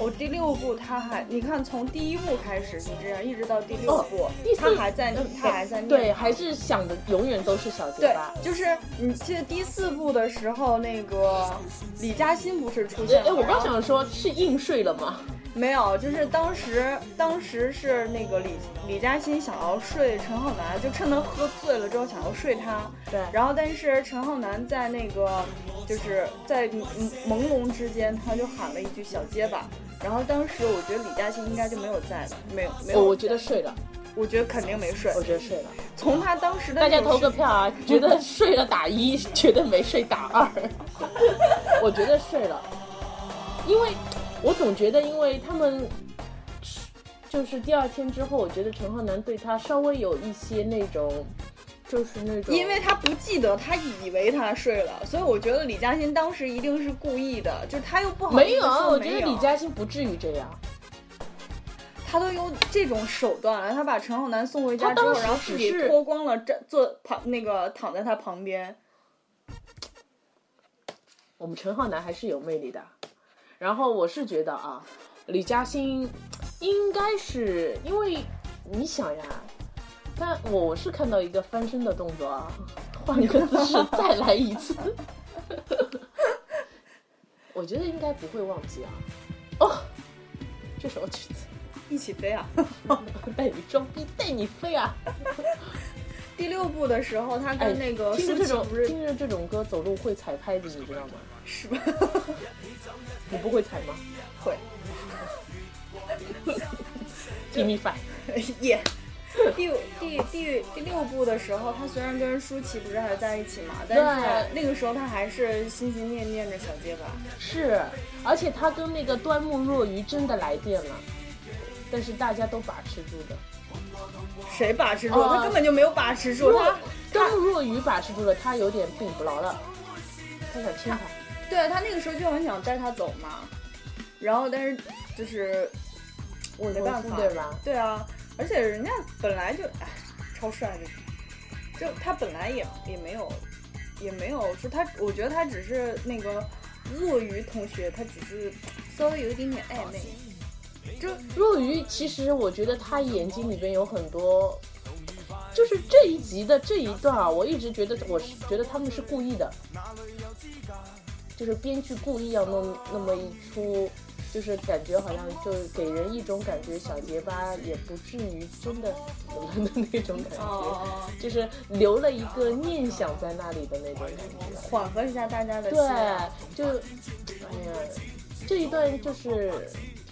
我第六部他还，你看从第一部开始是这样，一直到第六部，哦第四他还在，他还在念对，还是想的永远都是小结对巴。，就是你记得第四部的时候，那个李嘉欣不是出现哎，我刚想说，是硬睡了吗？没有，就是当时当时是那个李李嘉欣想要睡陈浩南，就趁他喝醉了之后想要睡他，对。然后但是陈浩南在那个就是在朦朦胧之间，他就喊了一句小结巴，然后当时我觉得李嘉欣应该就没有在了，没有没有，我我觉得睡了，我觉得肯定没睡，我觉得睡了。从他当时的大家投个票啊，觉得睡了打一，觉得没睡打二。[LAUGHS] 我觉得睡了，因为我总觉得，因为他们就是第二天之后，我觉得陈浩南对他稍微有一些那种，就是那种，因为他不记得，他以为他睡了，所以我觉得李嘉欣当时一定是故意的，就他又不好意思没有我觉得李嘉欣不至于这样。他都用这种手段了，他把陈浩南送回家之后，然后自己脱光了站坐旁那个躺在他旁边，我们陈浩南还是有魅力的。然后我是觉得啊，李嘉欣应该是因为你想呀，但我我是看到一个翻身的动作啊，换一个姿势 [LAUGHS] 再来一次，[LAUGHS] 我觉得应该不会忘记啊。哦，这首曲子 [LAUGHS] 一起飞啊！带你装逼，带你飞啊！第六部的时候，他哎，跟那个舒听着这种听着这种歌走路会踩拍子，你知道吗？是吧？你不会踩吗会？Give me five。[LAUGHS] 耶。第第第第六部的时候，他虽然跟舒淇不是还在一起嘛，但是那个时候他还是心心念念着小结巴。是，而且他跟那个端木若愚真的来电了，但是大家都把持住的。谁把持住？哦他根本就没有把持住。他端木若愚把持住了，他有点病不牢了，他想亲他。对他那个时候就很想带他走嘛，然后但是就是我没办法，对吧？对啊，而且人家本来就哎超帅的，就他本来也也没有也没有说他，我觉得他只是那个若愚同学，他只是稍微有一点点暧昧，就若愚其实我觉得他眼睛里边有很多，就是这一集的这一段啊，我一直觉得我是觉得他们是故意的，就是编剧故意要弄那么一出。就是感觉好像就给人一种感觉，小结巴也不至于真的死了的那种感觉，哦 [LAUGHS] 就是留了一个念想在那里的那种感觉。缓和一下大家的心。对，就，哎呀，这一段就是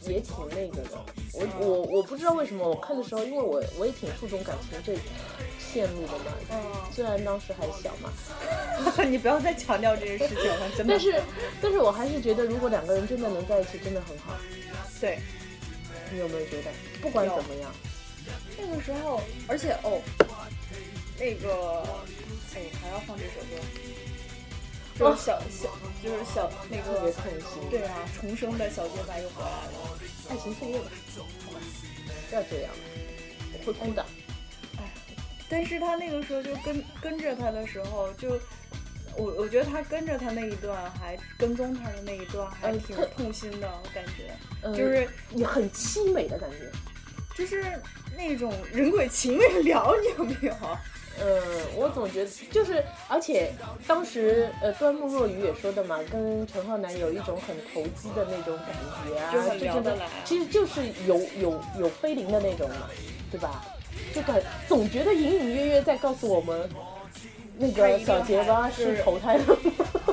也挺那个的。我我我不知道为什么我看的时候，因为我我也挺注重感情这线路的嘛。嗯虽然当时还小嘛，[LAUGHS] 你不要再强调这件事情了，[LAUGHS] 真的。但是但是我还是觉得，如果两个人真的能在一起，真的很好。对你有没有觉得？不管怎么样，那个时候，而且哦，那个哎还要放这首歌，就是小、小就是小那特别个痛心。对啊，重生的小洁白又回来了。爱情岁月吧，不要这样，我会哭的。但是他那个时候就跟跟着他的时候，就我我觉得他跟着他那一段，还跟踪他的那一段，还挺痛心的我感觉，呃就是也很凄美的感觉。就是那种人鬼情未了，你有没有？[LAUGHS] 呃，我总觉得就是，而且当时呃，端木若愚也说的嘛，跟陈浩南有一种很投机的那种感觉啊，就很觉得聊得来其实就是有有有菲林的那种嘛，对吧？就感总觉得隐隐约约在告诉我们，那个小结巴是是投胎了吗？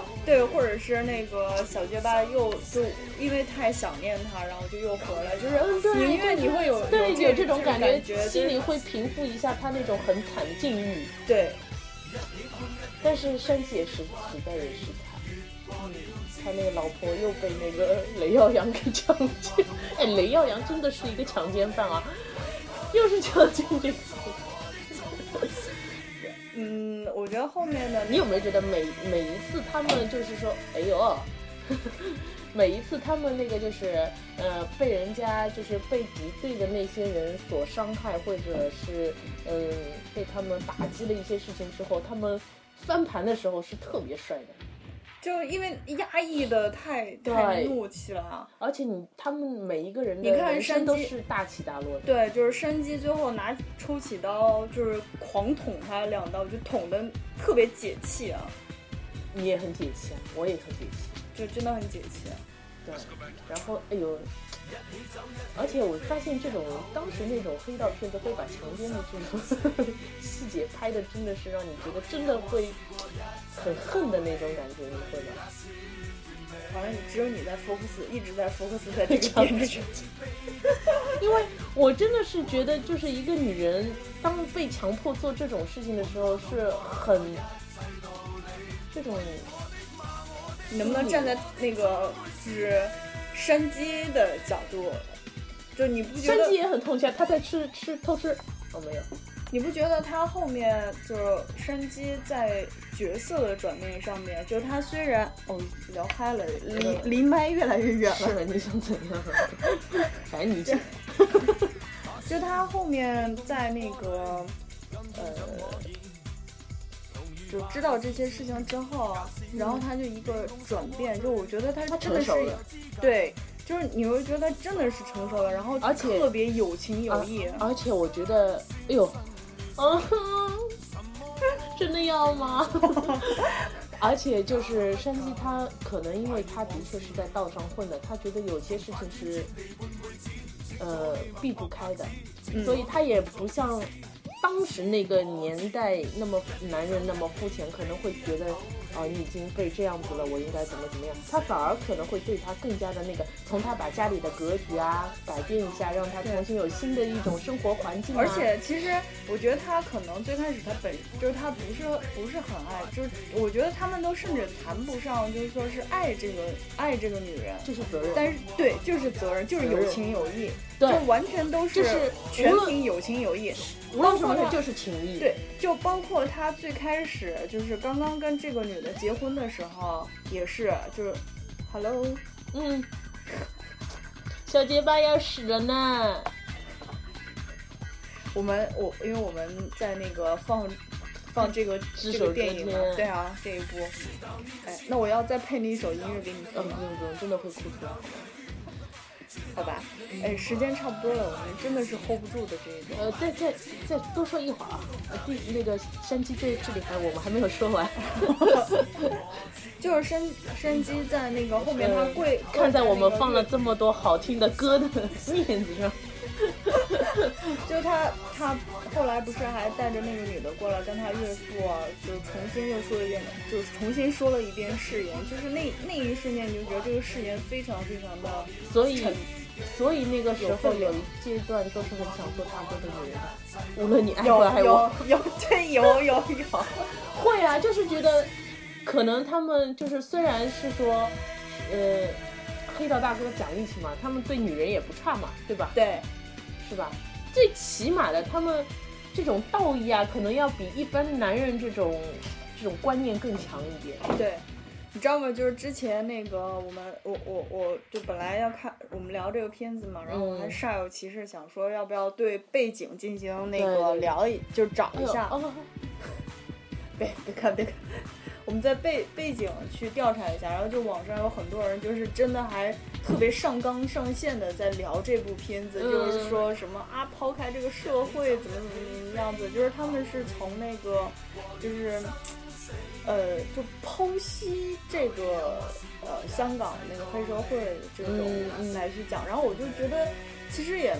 [LAUGHS] 对，或者是那个小结巴又就因为太想念他，然后就又回来，就是嗯，对，宁愿你会有对有这种感觉，觉，心里会平复一下他那种很惨的境遇。对，但是山鸡也是实在也是他，嗯，他那个老婆又被那个雷耀阳给强奸，哎，雷耀阳真的是一个强奸犯啊，[LAUGHS] 又是强奸这个词。[LAUGHS] 嗯，我觉得后面的你有没有觉得每每一次他们就是说，哎呦，[LAUGHS] 每一次他们那个就是呃被人家就是被敌对的那些人所伤害，或者是嗯、被他们打击了一些事情之后，他们翻盘的时候是特别帅的。就因为压抑的太太怒气了啊。而且你他们每一个人的你看人生都山鸡是大起大落的。对，就是山鸡最后拿抽起刀，就是狂捅他两刀，就捅的特别解气啊，你也很解气啊，我也很解气。就真的很解气、啊。对，然后哎呦，而且我发现这种当时那种黑道片子会把强奸的这种细节拍的真的是让你觉得真的会很恨的那种感觉，你会吗？好像只有你在 focus，一直在 focus 在这个点上。因为我真的是觉得，就是一个女人当被强迫做这种事情的时候，是很这种你能不能站在那个就是山鸡的角度？就你不觉得山鸡也很痛心，他在吃吃偷吃。哦，没有，你不觉得他后面就是山鸡在角色的转变上面，就是他虽然哦聊嗨了，离离麦越来越远了，是你想怎样？[LAUGHS] 反正你这 [LAUGHS] 就他后面在那个呃，就知道这些事情之后，然后他就一个转变，就我觉得他真的是成熟了对，就是你会觉得他真的是成熟了，然后而且特别有情有义。而且我觉得，哎呦，嗯，真的要吗？[LAUGHS] 而且就是山鸡，他可能因为他的确是在道上混的，他觉得有些事情是，呃，避不开的，所以他也不像当时那个年代那么男人那么肤浅，可能会觉得啊、你已经被这样子了，我应该怎么怎么样。他反而可能会对他更加的那个，从他把家里的格局啊改变一下，让他重新有新的一种生活环境、啊。而且其实我觉得他可能最开始他本就是他不是不是很爱，就是我觉得他们都甚至谈不上就是说是爱这个爱这个女人，就是责任。但是对就是责任，就是有情有义，对就完全都是全凭有情有义。无论什么他事就是情谊。对，就包括他最开始就是刚刚跟这个女的结婚的时候，也是就是，hello，嗯，小结巴要死了呢。我们我因为我们在那个放放这个这个电影嘛，对啊，这一部，哎，那我要再配那一首音乐给你嗯，听不，用不用，真的会哭出来。好吧？哎，时间差不多了，我们真的是 hold 不住的这一种。呃，再再再多说一会儿啊。呃，第那个山鸡这这里还我们还没有说完。[LAUGHS] 就是山山鸡在那个后面，他跪，呃看在我们放了这么多好听的歌的面子上，那个，[LAUGHS] 就他他后来不是还带着那个女的过来跟他岳父啊，就重新又说一遍，就是重新说了一遍誓言，就是那那一瞬间你就觉得这个誓言非常非常的所以所以那个时候有一阶段都是很想做大哥的女人，无论你爱有不爱我有。有 [LAUGHS] 对有有有，会啊，就是觉得可能他们就是虽然是说，呃，黑道大哥讲义气嘛，他们对女人也不差嘛，对吧？对。是吧？最起码的，他们这种道义啊，可能要比一般男人这种这种观念更强一点。对，你知道吗？就是之前那个我们，我我我就本来要看我们聊这个片子嘛，然后我还嗯煞有其事想说要不要对背景进行那个对对聊一，就找一下。哦，[LAUGHS] 别别看别看，我们在背背景去调查一下，然后就网上有很多人就是真的还特别上纲上线的在聊这部片子，嗯就是说什么啊抛开这个社会怎么怎么怎么样子，就是他们是从那个就是。呃，就剖析这个呃香港那个黑社会这种来去讲，然后我就觉得其实也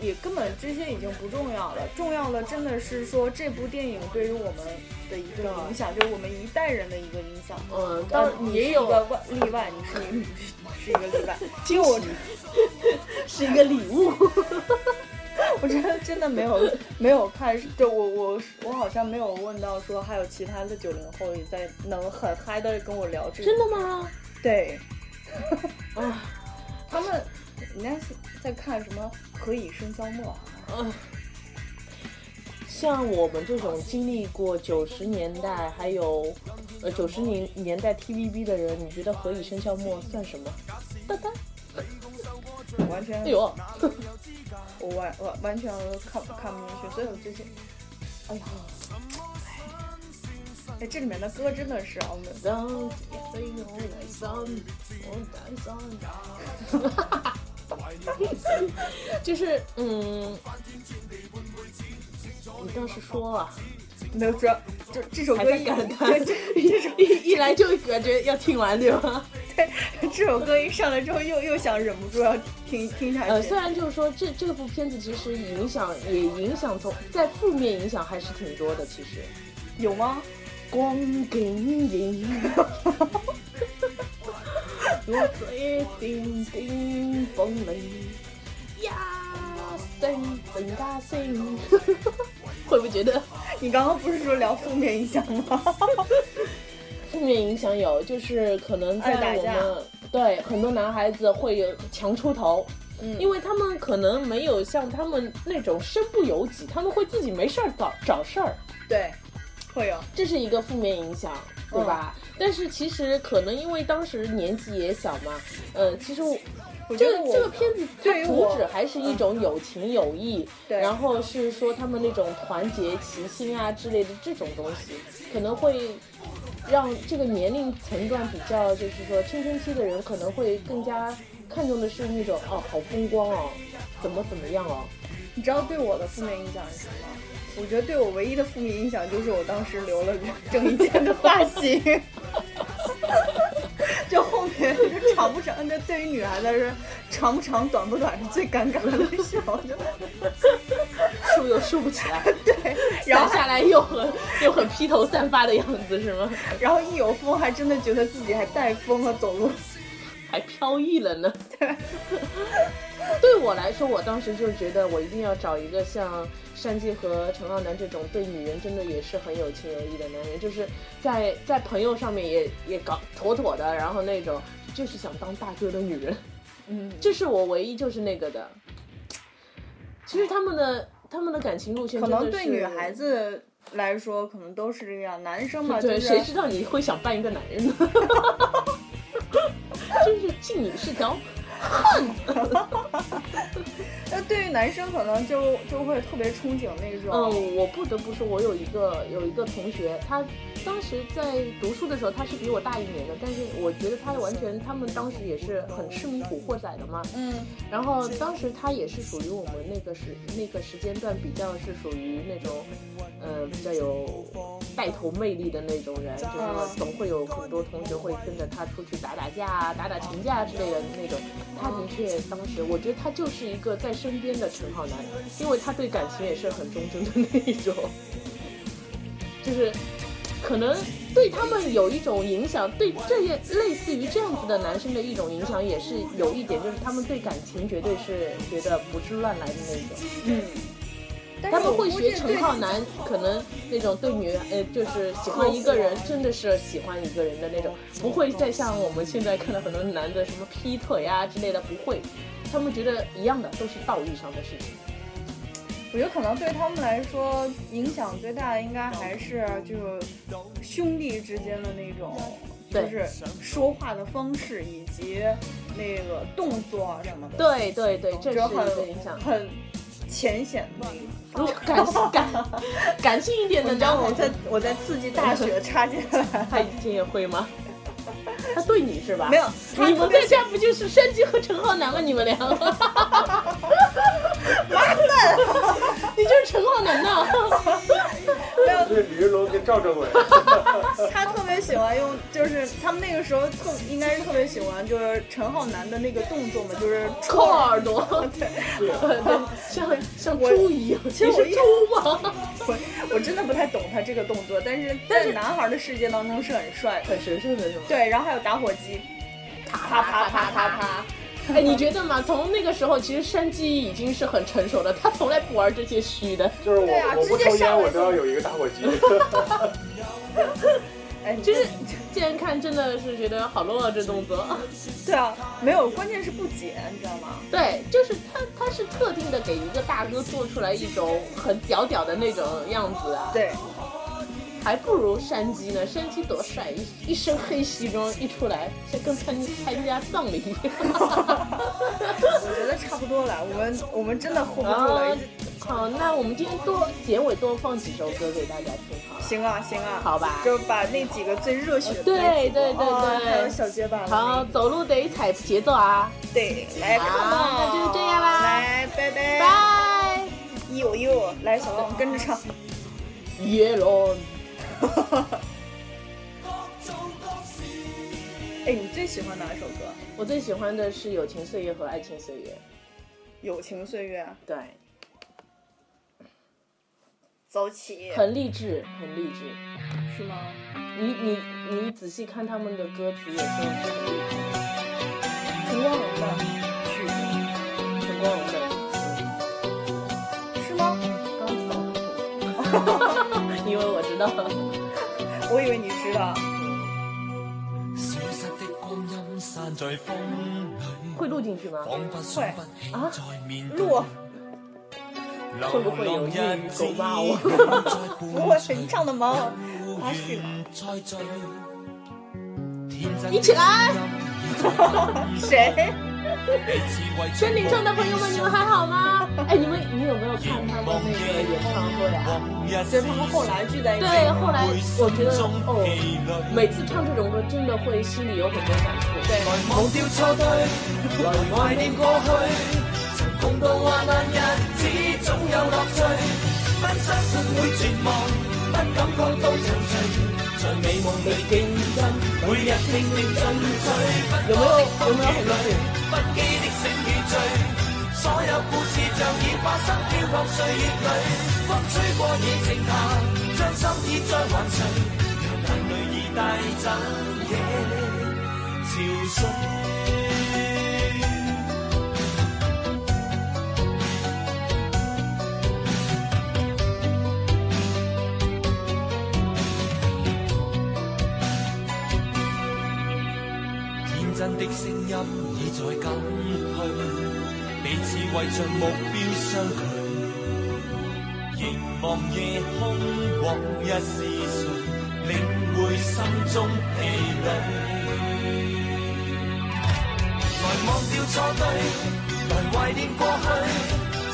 也根本这些已经不重要了，重要的真的是说这部电影对于我们的一个影响，就是我们一代人的一个影响。嗯，当你是一个外例外，你是一个是一个例外，[LAUGHS] 因为我是一个礼物。[LAUGHS] 我真的真的没有没有看，就我我我好像没有问到说还有其他的九零后也在能很嗨的跟我聊这个。真的？吗？对，啊，[LAUGHS] 他们人家是在看什么《何以笙箫默》啊？呃，[LAUGHS] 像我们这种经历过九十年代还有呃九十年年代 TVB 的人，你觉得《何以笙箫默》算什么？哒哒，完全哎呦，[LAUGHS] 我完完完全看看不进去，所以我最近，[LAUGHS] 哎呀，哎，这里面的歌真的是啊，我们 [LAUGHS] 就是嗯，你倒是说啊，没有主要就这首歌一在感叹这一一来就感觉要听完对吧？[LAUGHS] 这首歌一上来之后又又想忍不住要听听下去。呃，虽然就是说这这部片子其实影响也影响从在负面影响还是挺多的，其实有吗？光景 [LAUGHS] 影，我最叮叮風鈴，一聲更加聲，會不会觉得你刚刚不是说聊负面影響嗎？負面影响有？就是可能在我愛打架們對很多男孩子会有强出头。嗯因为他们可能没有像他们那种身不由己，他们会自己没事儿找找事儿，对，会有。这是一个负面影响，对吧？但是其实可能因为当时年纪也小嘛，呃，其实我這個我覺得我這個片子它主旨还是一种有情有義，對然后是说他们那种团结齐心啊之类的这种东西，可能会让这个年龄层段比较就是说青春期的人可能会更加看重的是那种哦好风光哦，怎么怎么样哦，你知道对我的负面影响是什麼？我觉得对我唯一的负面影响就是我当时留了郑伊健的发型，就后面就是長不长，那对于女孩子来说，长不长、短不短是最尴尬的时候。就梳又梳不起来，对，然后下来又很又很披头散发的样子是吗？然后一有风，还真的觉得自己还带风了，走路。还飘逸了呢。[LAUGHS] 對我来说，我当时就觉得我一定要找一个像山鸡和陈浩南这种对女人真的也是很有情有义的男人，就是在在朋友上面也也搞妥妥的，然后那种就是想当大哥的女人，嗯，[LAUGHS] 这是我唯一就是那个的。其实他们的他们的感情路线可能对女孩子来说，可能都是这样。男生嘛，对，就是誰知道你会想扮一个男人呢？[LAUGHS] 真是敬你是條漢子。那对于男生可能就就会特别憧憬那种，嗯，我不得不说，我有一个有一个同学，他当时在读书的时候，他是比我大一年的，但是我觉得他完全，他们当时也是很痴迷古惑仔的嘛。嗯然后当时他也是属于我们那个时那个时间段比较是属于那種，呃，比较有带头魅力的那种人，就是总会有很多同学会跟着他出去打打架啊、打打群架之类的那种。他的确当时，我觉得他就是一个在身边的陈浩南，因为他对感情也是很忠贞的那一种，就是可能对他们有一种影响，对这些类似于这样子的男生的一种影响，也是有一点，就是他们对感情绝对是觉得不是乱来的那种。嗯，他們會學我估計對陳浩南，可能那种对女呃，就是喜欢一个人，真的是喜欢一个人的那种，不会再像我们现在看到很多男的什么劈腿啊之类的，不会，他们觉得一样的，都是道义上的事情。我觉得可能对他们来说，影响最大的应该还是就是兄弟之间的那种，就是说话的方式以及那个动作啊什么的，对对对，这是很影响。很浅显的如果感感感性一点的你知道我在我在刺激大学插进来，他以前也会吗？他对你是吧？没有，你们在家不就是山鸡和陈浩南吗？你们俩，[LAUGHS] 妈蛋，你就是陈浩南呐！没有，是李云龙跟赵政委，[LAUGHS] 他特别喜欢用，就是他们那个时候特应该是特别喜欢，就是陈浩南的那个动作嘛，就是抠耳朵，对，对，像像我猪一样。其实猪吗？我我真的不太懂他这个动作，但是在男孩的世界当中是很帅的。很神圣的是吗？对，然后还有打火机，啪啪啪啪啪啪。哎，你觉得吗？从那个时候，其实山鸡已经是很成熟的，他从来不玩这些虚的。就是我、对啊我不抽烟，我都要有一个打火机。[LAUGHS] 哎，你就是现在看，真的是觉得好 low 啊，这动作。对啊，没有，关键是不解，你知道吗？对，就是他，他是特定的给一个大哥做出来一种很屌屌的那种样子啊。对，还不如山鸡呢，山鸡多帅，一一身黑西装一出来，像跟参参加葬礼一样。我觉得差不多了，我们我们真的 hold 不住了啊。好，那我们今天多结尾多放几首歌给大家听好。行啊，行啊，好吧就把那几个最热血的对对对哦对还有小结巴好，走路得踩节奏啊！对，来好看吧，那就是这样啦来，拜拜，拜。呦呦，来，小王跟着唱。耶龙，[LAUGHS] 哎，你最喜欢哪首歌？我最喜欢的是《友情岁月》和《爱情岁月友情岁月，》，对，走起，很励志，很励志。是吗？你你你仔细看他们的歌词，有时候是很励志的。陈光荣的曲子陈光荣的因为我知道。[LAUGHS] 我以为你知道。消失的光陰散在風裏，会录进去嗎？彷彿想不起啊再面對。錄會不会有粵語狗骂我？不会，你唱的蠻好，花絮嘛。一起來！誰？[LAUGHS] [LAUGHS] 山顶上的朋友们，你们还好吗？哎，你们你有没有看他们那个演唱会啊？就是他们后来聚在一起。对，后来我觉得哦，每次唱这种歌，真的会心里有很多感触。对，忘掉錯對，來懷念過去，曾共度患難日子，總有樂趣。不相信會絕望，不感覺到憔悴，在美夢裏競爭，每日拼命進取。有沒有有沒有很多次？不羈的醒與醉，所有故事像已發生，飄泊歲月裏，風吹過已靜下，將心意再還誰？讓眼淚已帶走夜潮水。天真的聲音已在減退，彼此为着目标相距。凝望夜空，往日是谁领会心中疲累？来忘掉错对，来怀念过去，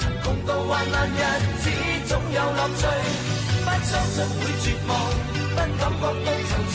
曾共度患难日子，总有乐趣。不相信会绝望，不感觉到躊躇，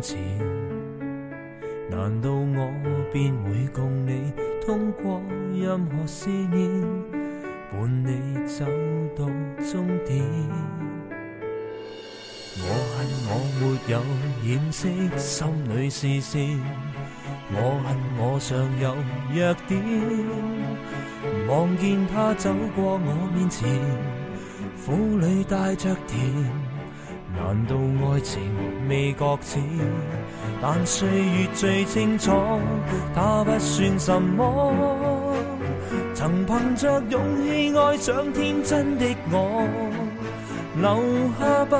前，難道我便會共你通過任何思念，伴你走到終點。我恨我沒有掩飾心裏視線，我恨我尚有弱點。望見他走過我面前，苦裏帶着甜。難道愛情未覺淺？但歲月最清楚，他不算什麼。曾憑着勇氣愛上天真的我，留下不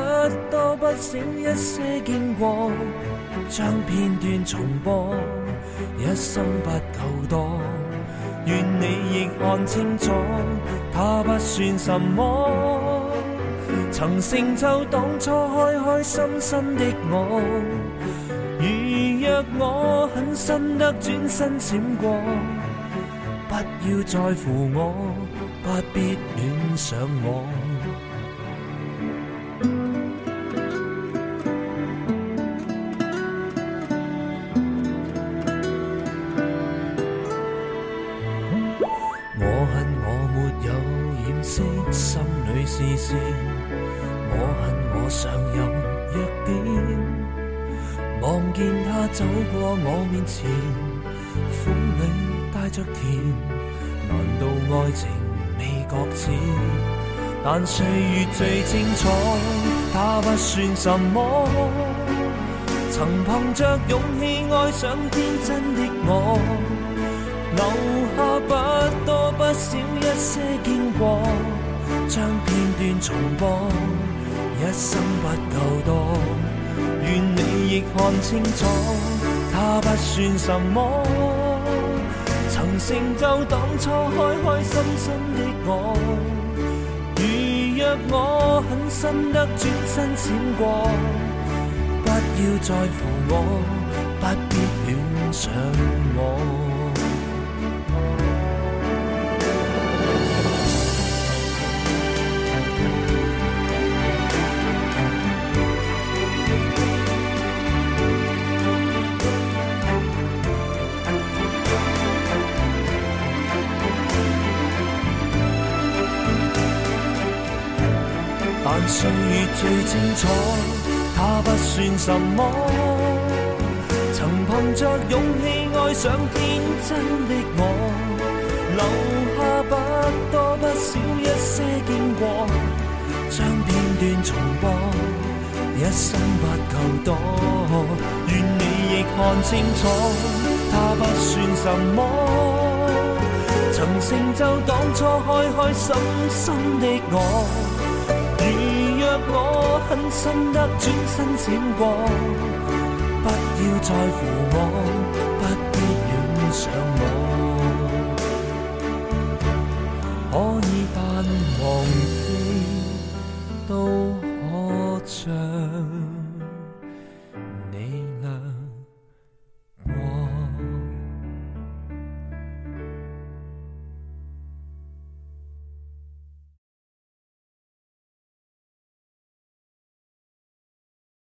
多不少一些經過，將片段重播，一生不夠多。願你亦看清楚，他不算什麼。曾成就当初开开心心的我，如若我狠心得转身闪过，不要在乎我，不必恋上。我走过我面前，苦里帶着甜，難道愛情未覺淺？但歲月最清楚，他不算什麼。曾憑着勇氣愛上天真的我。留下不多不少一些經過，將片段重播，一生不夠多。愿你亦看清楚，他不算什么。曾成就当初开开心心的我，如若我狠心得转身闪过，不要在乎我，不必恋上我。岁月最清楚，他不算什么。曾凭着勇气爱上天真的我，留下不多不少一些经过，将片段重播，一生不夠多。愿你亦看清楚，它不算什么。曾成就当初开开心心的我。我狠心得轉身閃過，不要在乎我，不必戀上我，可以淡忘記，都